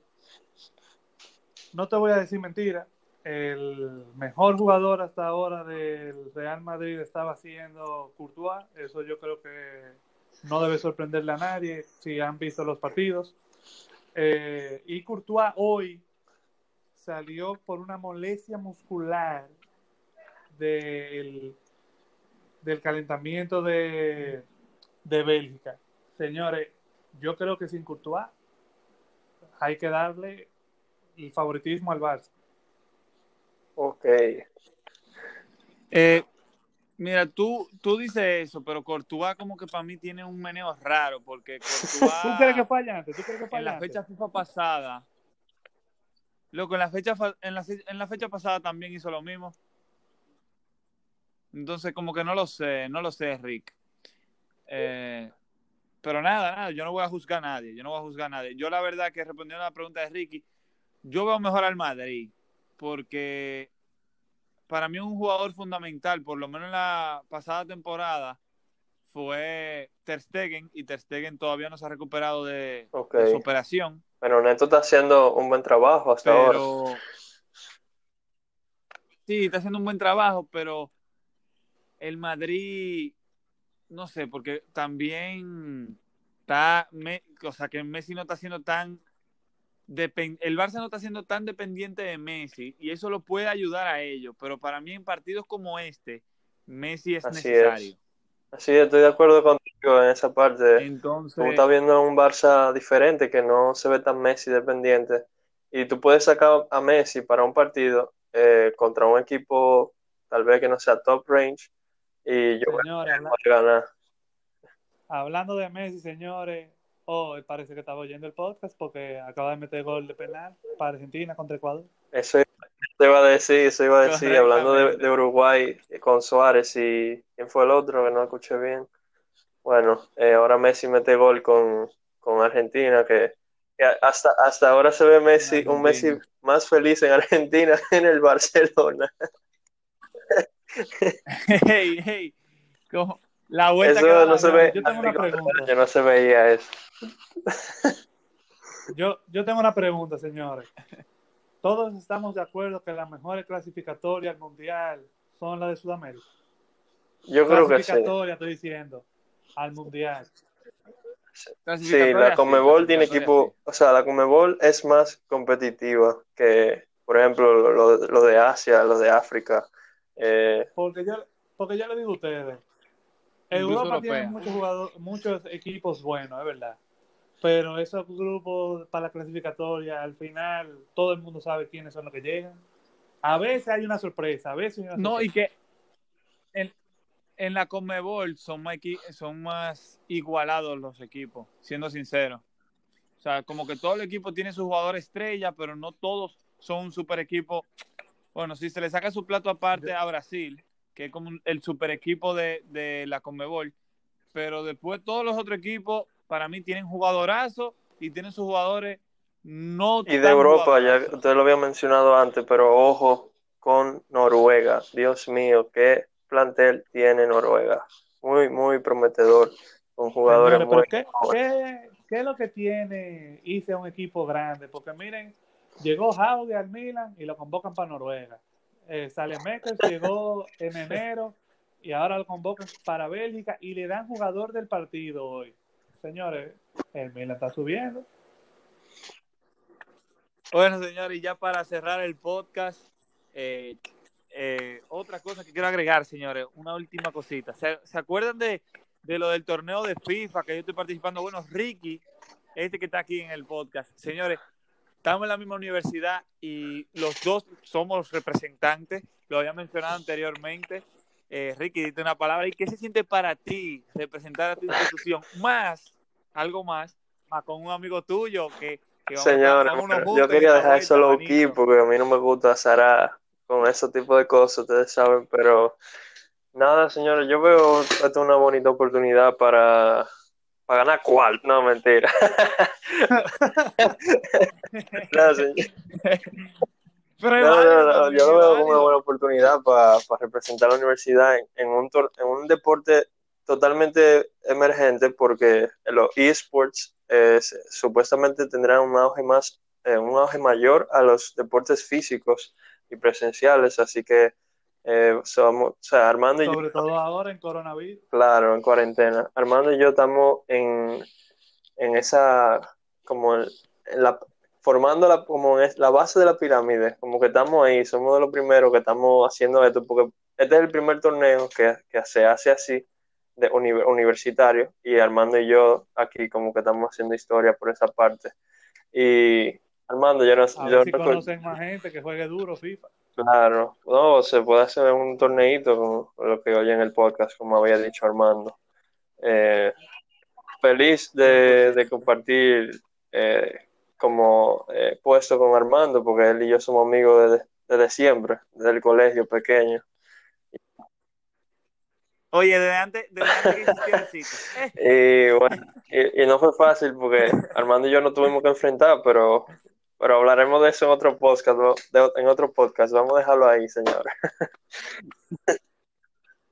no te voy a decir mentira, el mejor jugador hasta ahora del Real Madrid estaba siendo Courtois, eso yo creo que no debe sorprenderle a nadie si han visto los partidos. Eh, y Courtois hoy salió por una molestia muscular del, del calentamiento de, de Bélgica. Señores, yo creo que sin Courtois hay que darle el favoritismo al Barça. Ok. Eh, mira, tú, tú dices eso, pero Courtois como que para mí tiene un meneo raro, porque Courtois ¿Tú crees que fue antes? ¿Tú crees que fue en la antes? fecha FIFA pasada, loco, en la fecha en la, en la fecha pasada también hizo lo mismo. Entonces como que no lo sé, no lo sé, Rick. Eh, pero nada, nada, yo no voy a juzgar a nadie, yo no voy a juzgar a nadie. Yo la verdad que respondiendo a la pregunta de Ricky, yo veo mejor al Madrid, porque para mí un jugador fundamental, por lo menos en la pasada temporada, fue Ter Stegen, y Ter Stegen todavía no se ha recuperado de, de su operación. Pero Neto está haciendo un buen trabajo hasta ahora. Sí, está haciendo un buen trabajo, pero el Madrid, no sé, porque también está, me- o sea, que Messi no está siendo tan el Barça no está siendo tan dependiente de Messi y eso lo puede ayudar a ellos, pero para mí en partidos como este, Messi es Así necesario. es. Así estoy de acuerdo contigo en esa parte. Entonces, Tú estás viendo un Barça diferente que no se ve tan Messi dependiente. Y tú puedes sacar a Messi para un partido eh, contra un equipo tal vez que no sea top range, y yo Señores, voy a ganar. hablando de Messi, señores, hoy parece que estaba oyendo el podcast porque acaba de meter gol de penal para Argentina contra Ecuador. Eso iba a decir, eso iba a decir, hablando de, Uruguay con Suárez y quién fue el otro que no escuché bien. Bueno, eh, ahora Messi mete gol con, con Argentina, que, que hasta, hasta ahora se ve Messi, un Messi más feliz en Argentina que en el Barcelona. Hey, hey. como La vuelta Eso que no se ve, yo tengo una pregunta. no se veía eso. Yo, yo tengo una pregunta, señores. Todos estamos de acuerdo que las mejores clasificatorias al mundial son las de Sudamérica. Yo creo que sí. Clasificatoria, estoy diciendo, al mundial. Sí, la Conmebol tiene equipo, o sea, la Conmebol es más competitiva que, por ejemplo, lo, lo de Asia, lo de África. Eh, Porque yo, porque yo le digo a ustedes, Europa tiene muchos jugadores, muchos equipos buenos, es verdad. Pero esos grupos para la clasificatoria, al final, todo el mundo sabe quiénes son los que llegan. A veces hay una sorpresa, a veces hay una No, y que en, en la Conmebol son más, son más igualados los equipos, siendo sincero. O sea, como que todo el equipo tiene su jugador estrella, pero no todos son un super equipo. Bueno, si se le saca su plato aparte a Brasil, que es como un- el super equipo de, de la Conmebol, pero después todos los otros equipos, para mí, tienen jugadorazos y tienen sus jugadores no y de Europa, ya usted lo había mencionado antes, pero ojo con Noruega. Dios mío, qué plantel tiene Noruega. Muy, muy prometedor. Con jugadores Señores, muy ¿qué, qué, qué es lo que tiene a un equipo grande? Porque miren, llegó Hauge al Milan y lo convocan para Noruega. Eh, Salemekers llegó en enero y ahora lo convocan para Bélgica y le dan jugador del partido hoy. Señores, el Milan está subiendo. Bueno, señores, ya para cerrar el podcast, eh, eh, otra cosa que quiero agregar, señores, una última cosita. ¿Se, acuerdan de lo del torneo de FIFA que yo estoy participando? Bueno, Ricky, este que está aquí en el podcast, señores, estamos en la misma universidad y los dos somos representantes, lo había mencionado anteriormente. Eh, Ricky, dite una palabra. ¿Y qué se siente para ti representar a tu institución? Más, algo más, más con un amigo tuyo que, que vámonos yo quería esta dejar eso low key porque a mí no me gusta Sara con ese tipo de cosas, ustedes saben, pero nada, señores, yo veo esto es una bonita oportunidad para, para ganar cuál, no mentira. No. Pero No, no, yo lo veo como una buena oportunidad para representar a la universidad en, en un, tor- en un deporte totalmente emergente porque los esports eh, supuestamente tendrán un auge más, eh, un auge mayor a los deportes físicos y presenciales, así que eh, somos, o sea, Armando y yo, Sobre todo ahora en coronavirus. claro, en cuarentena, Armando y yo estamos en, en esa, como en la, formando la, como en la base de la pirámide, como que estamos ahí, somos de los primeros que estamos haciendo esto, porque este es el primer torneo que, que se hace así, de uni- universitario, y Armando y yo aquí como que estamos haciendo historia por esa parte. Y Armando, yo no A yo ver si recuerdo- conocen más gente que juegue duro FIFA. Claro, no, se puede hacer un torneito como lo que oye en el podcast, como había dicho Armando. Eh, feliz de, de compartir eh, como eh, puesto con Armando, porque él y yo somos amigos desde, desde siempre, desde el colegio pequeño. Oye, desde antes, desde antes que existiera el sitio. Eh, Y bueno, y, y no fue fácil porque Armando y yo nos tuvimos que enfrentar, pero, pero hablaremos de eso en otro podcast, en otro podcast. Vamos a dejarlo ahí, señores.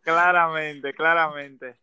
claramente, claramente.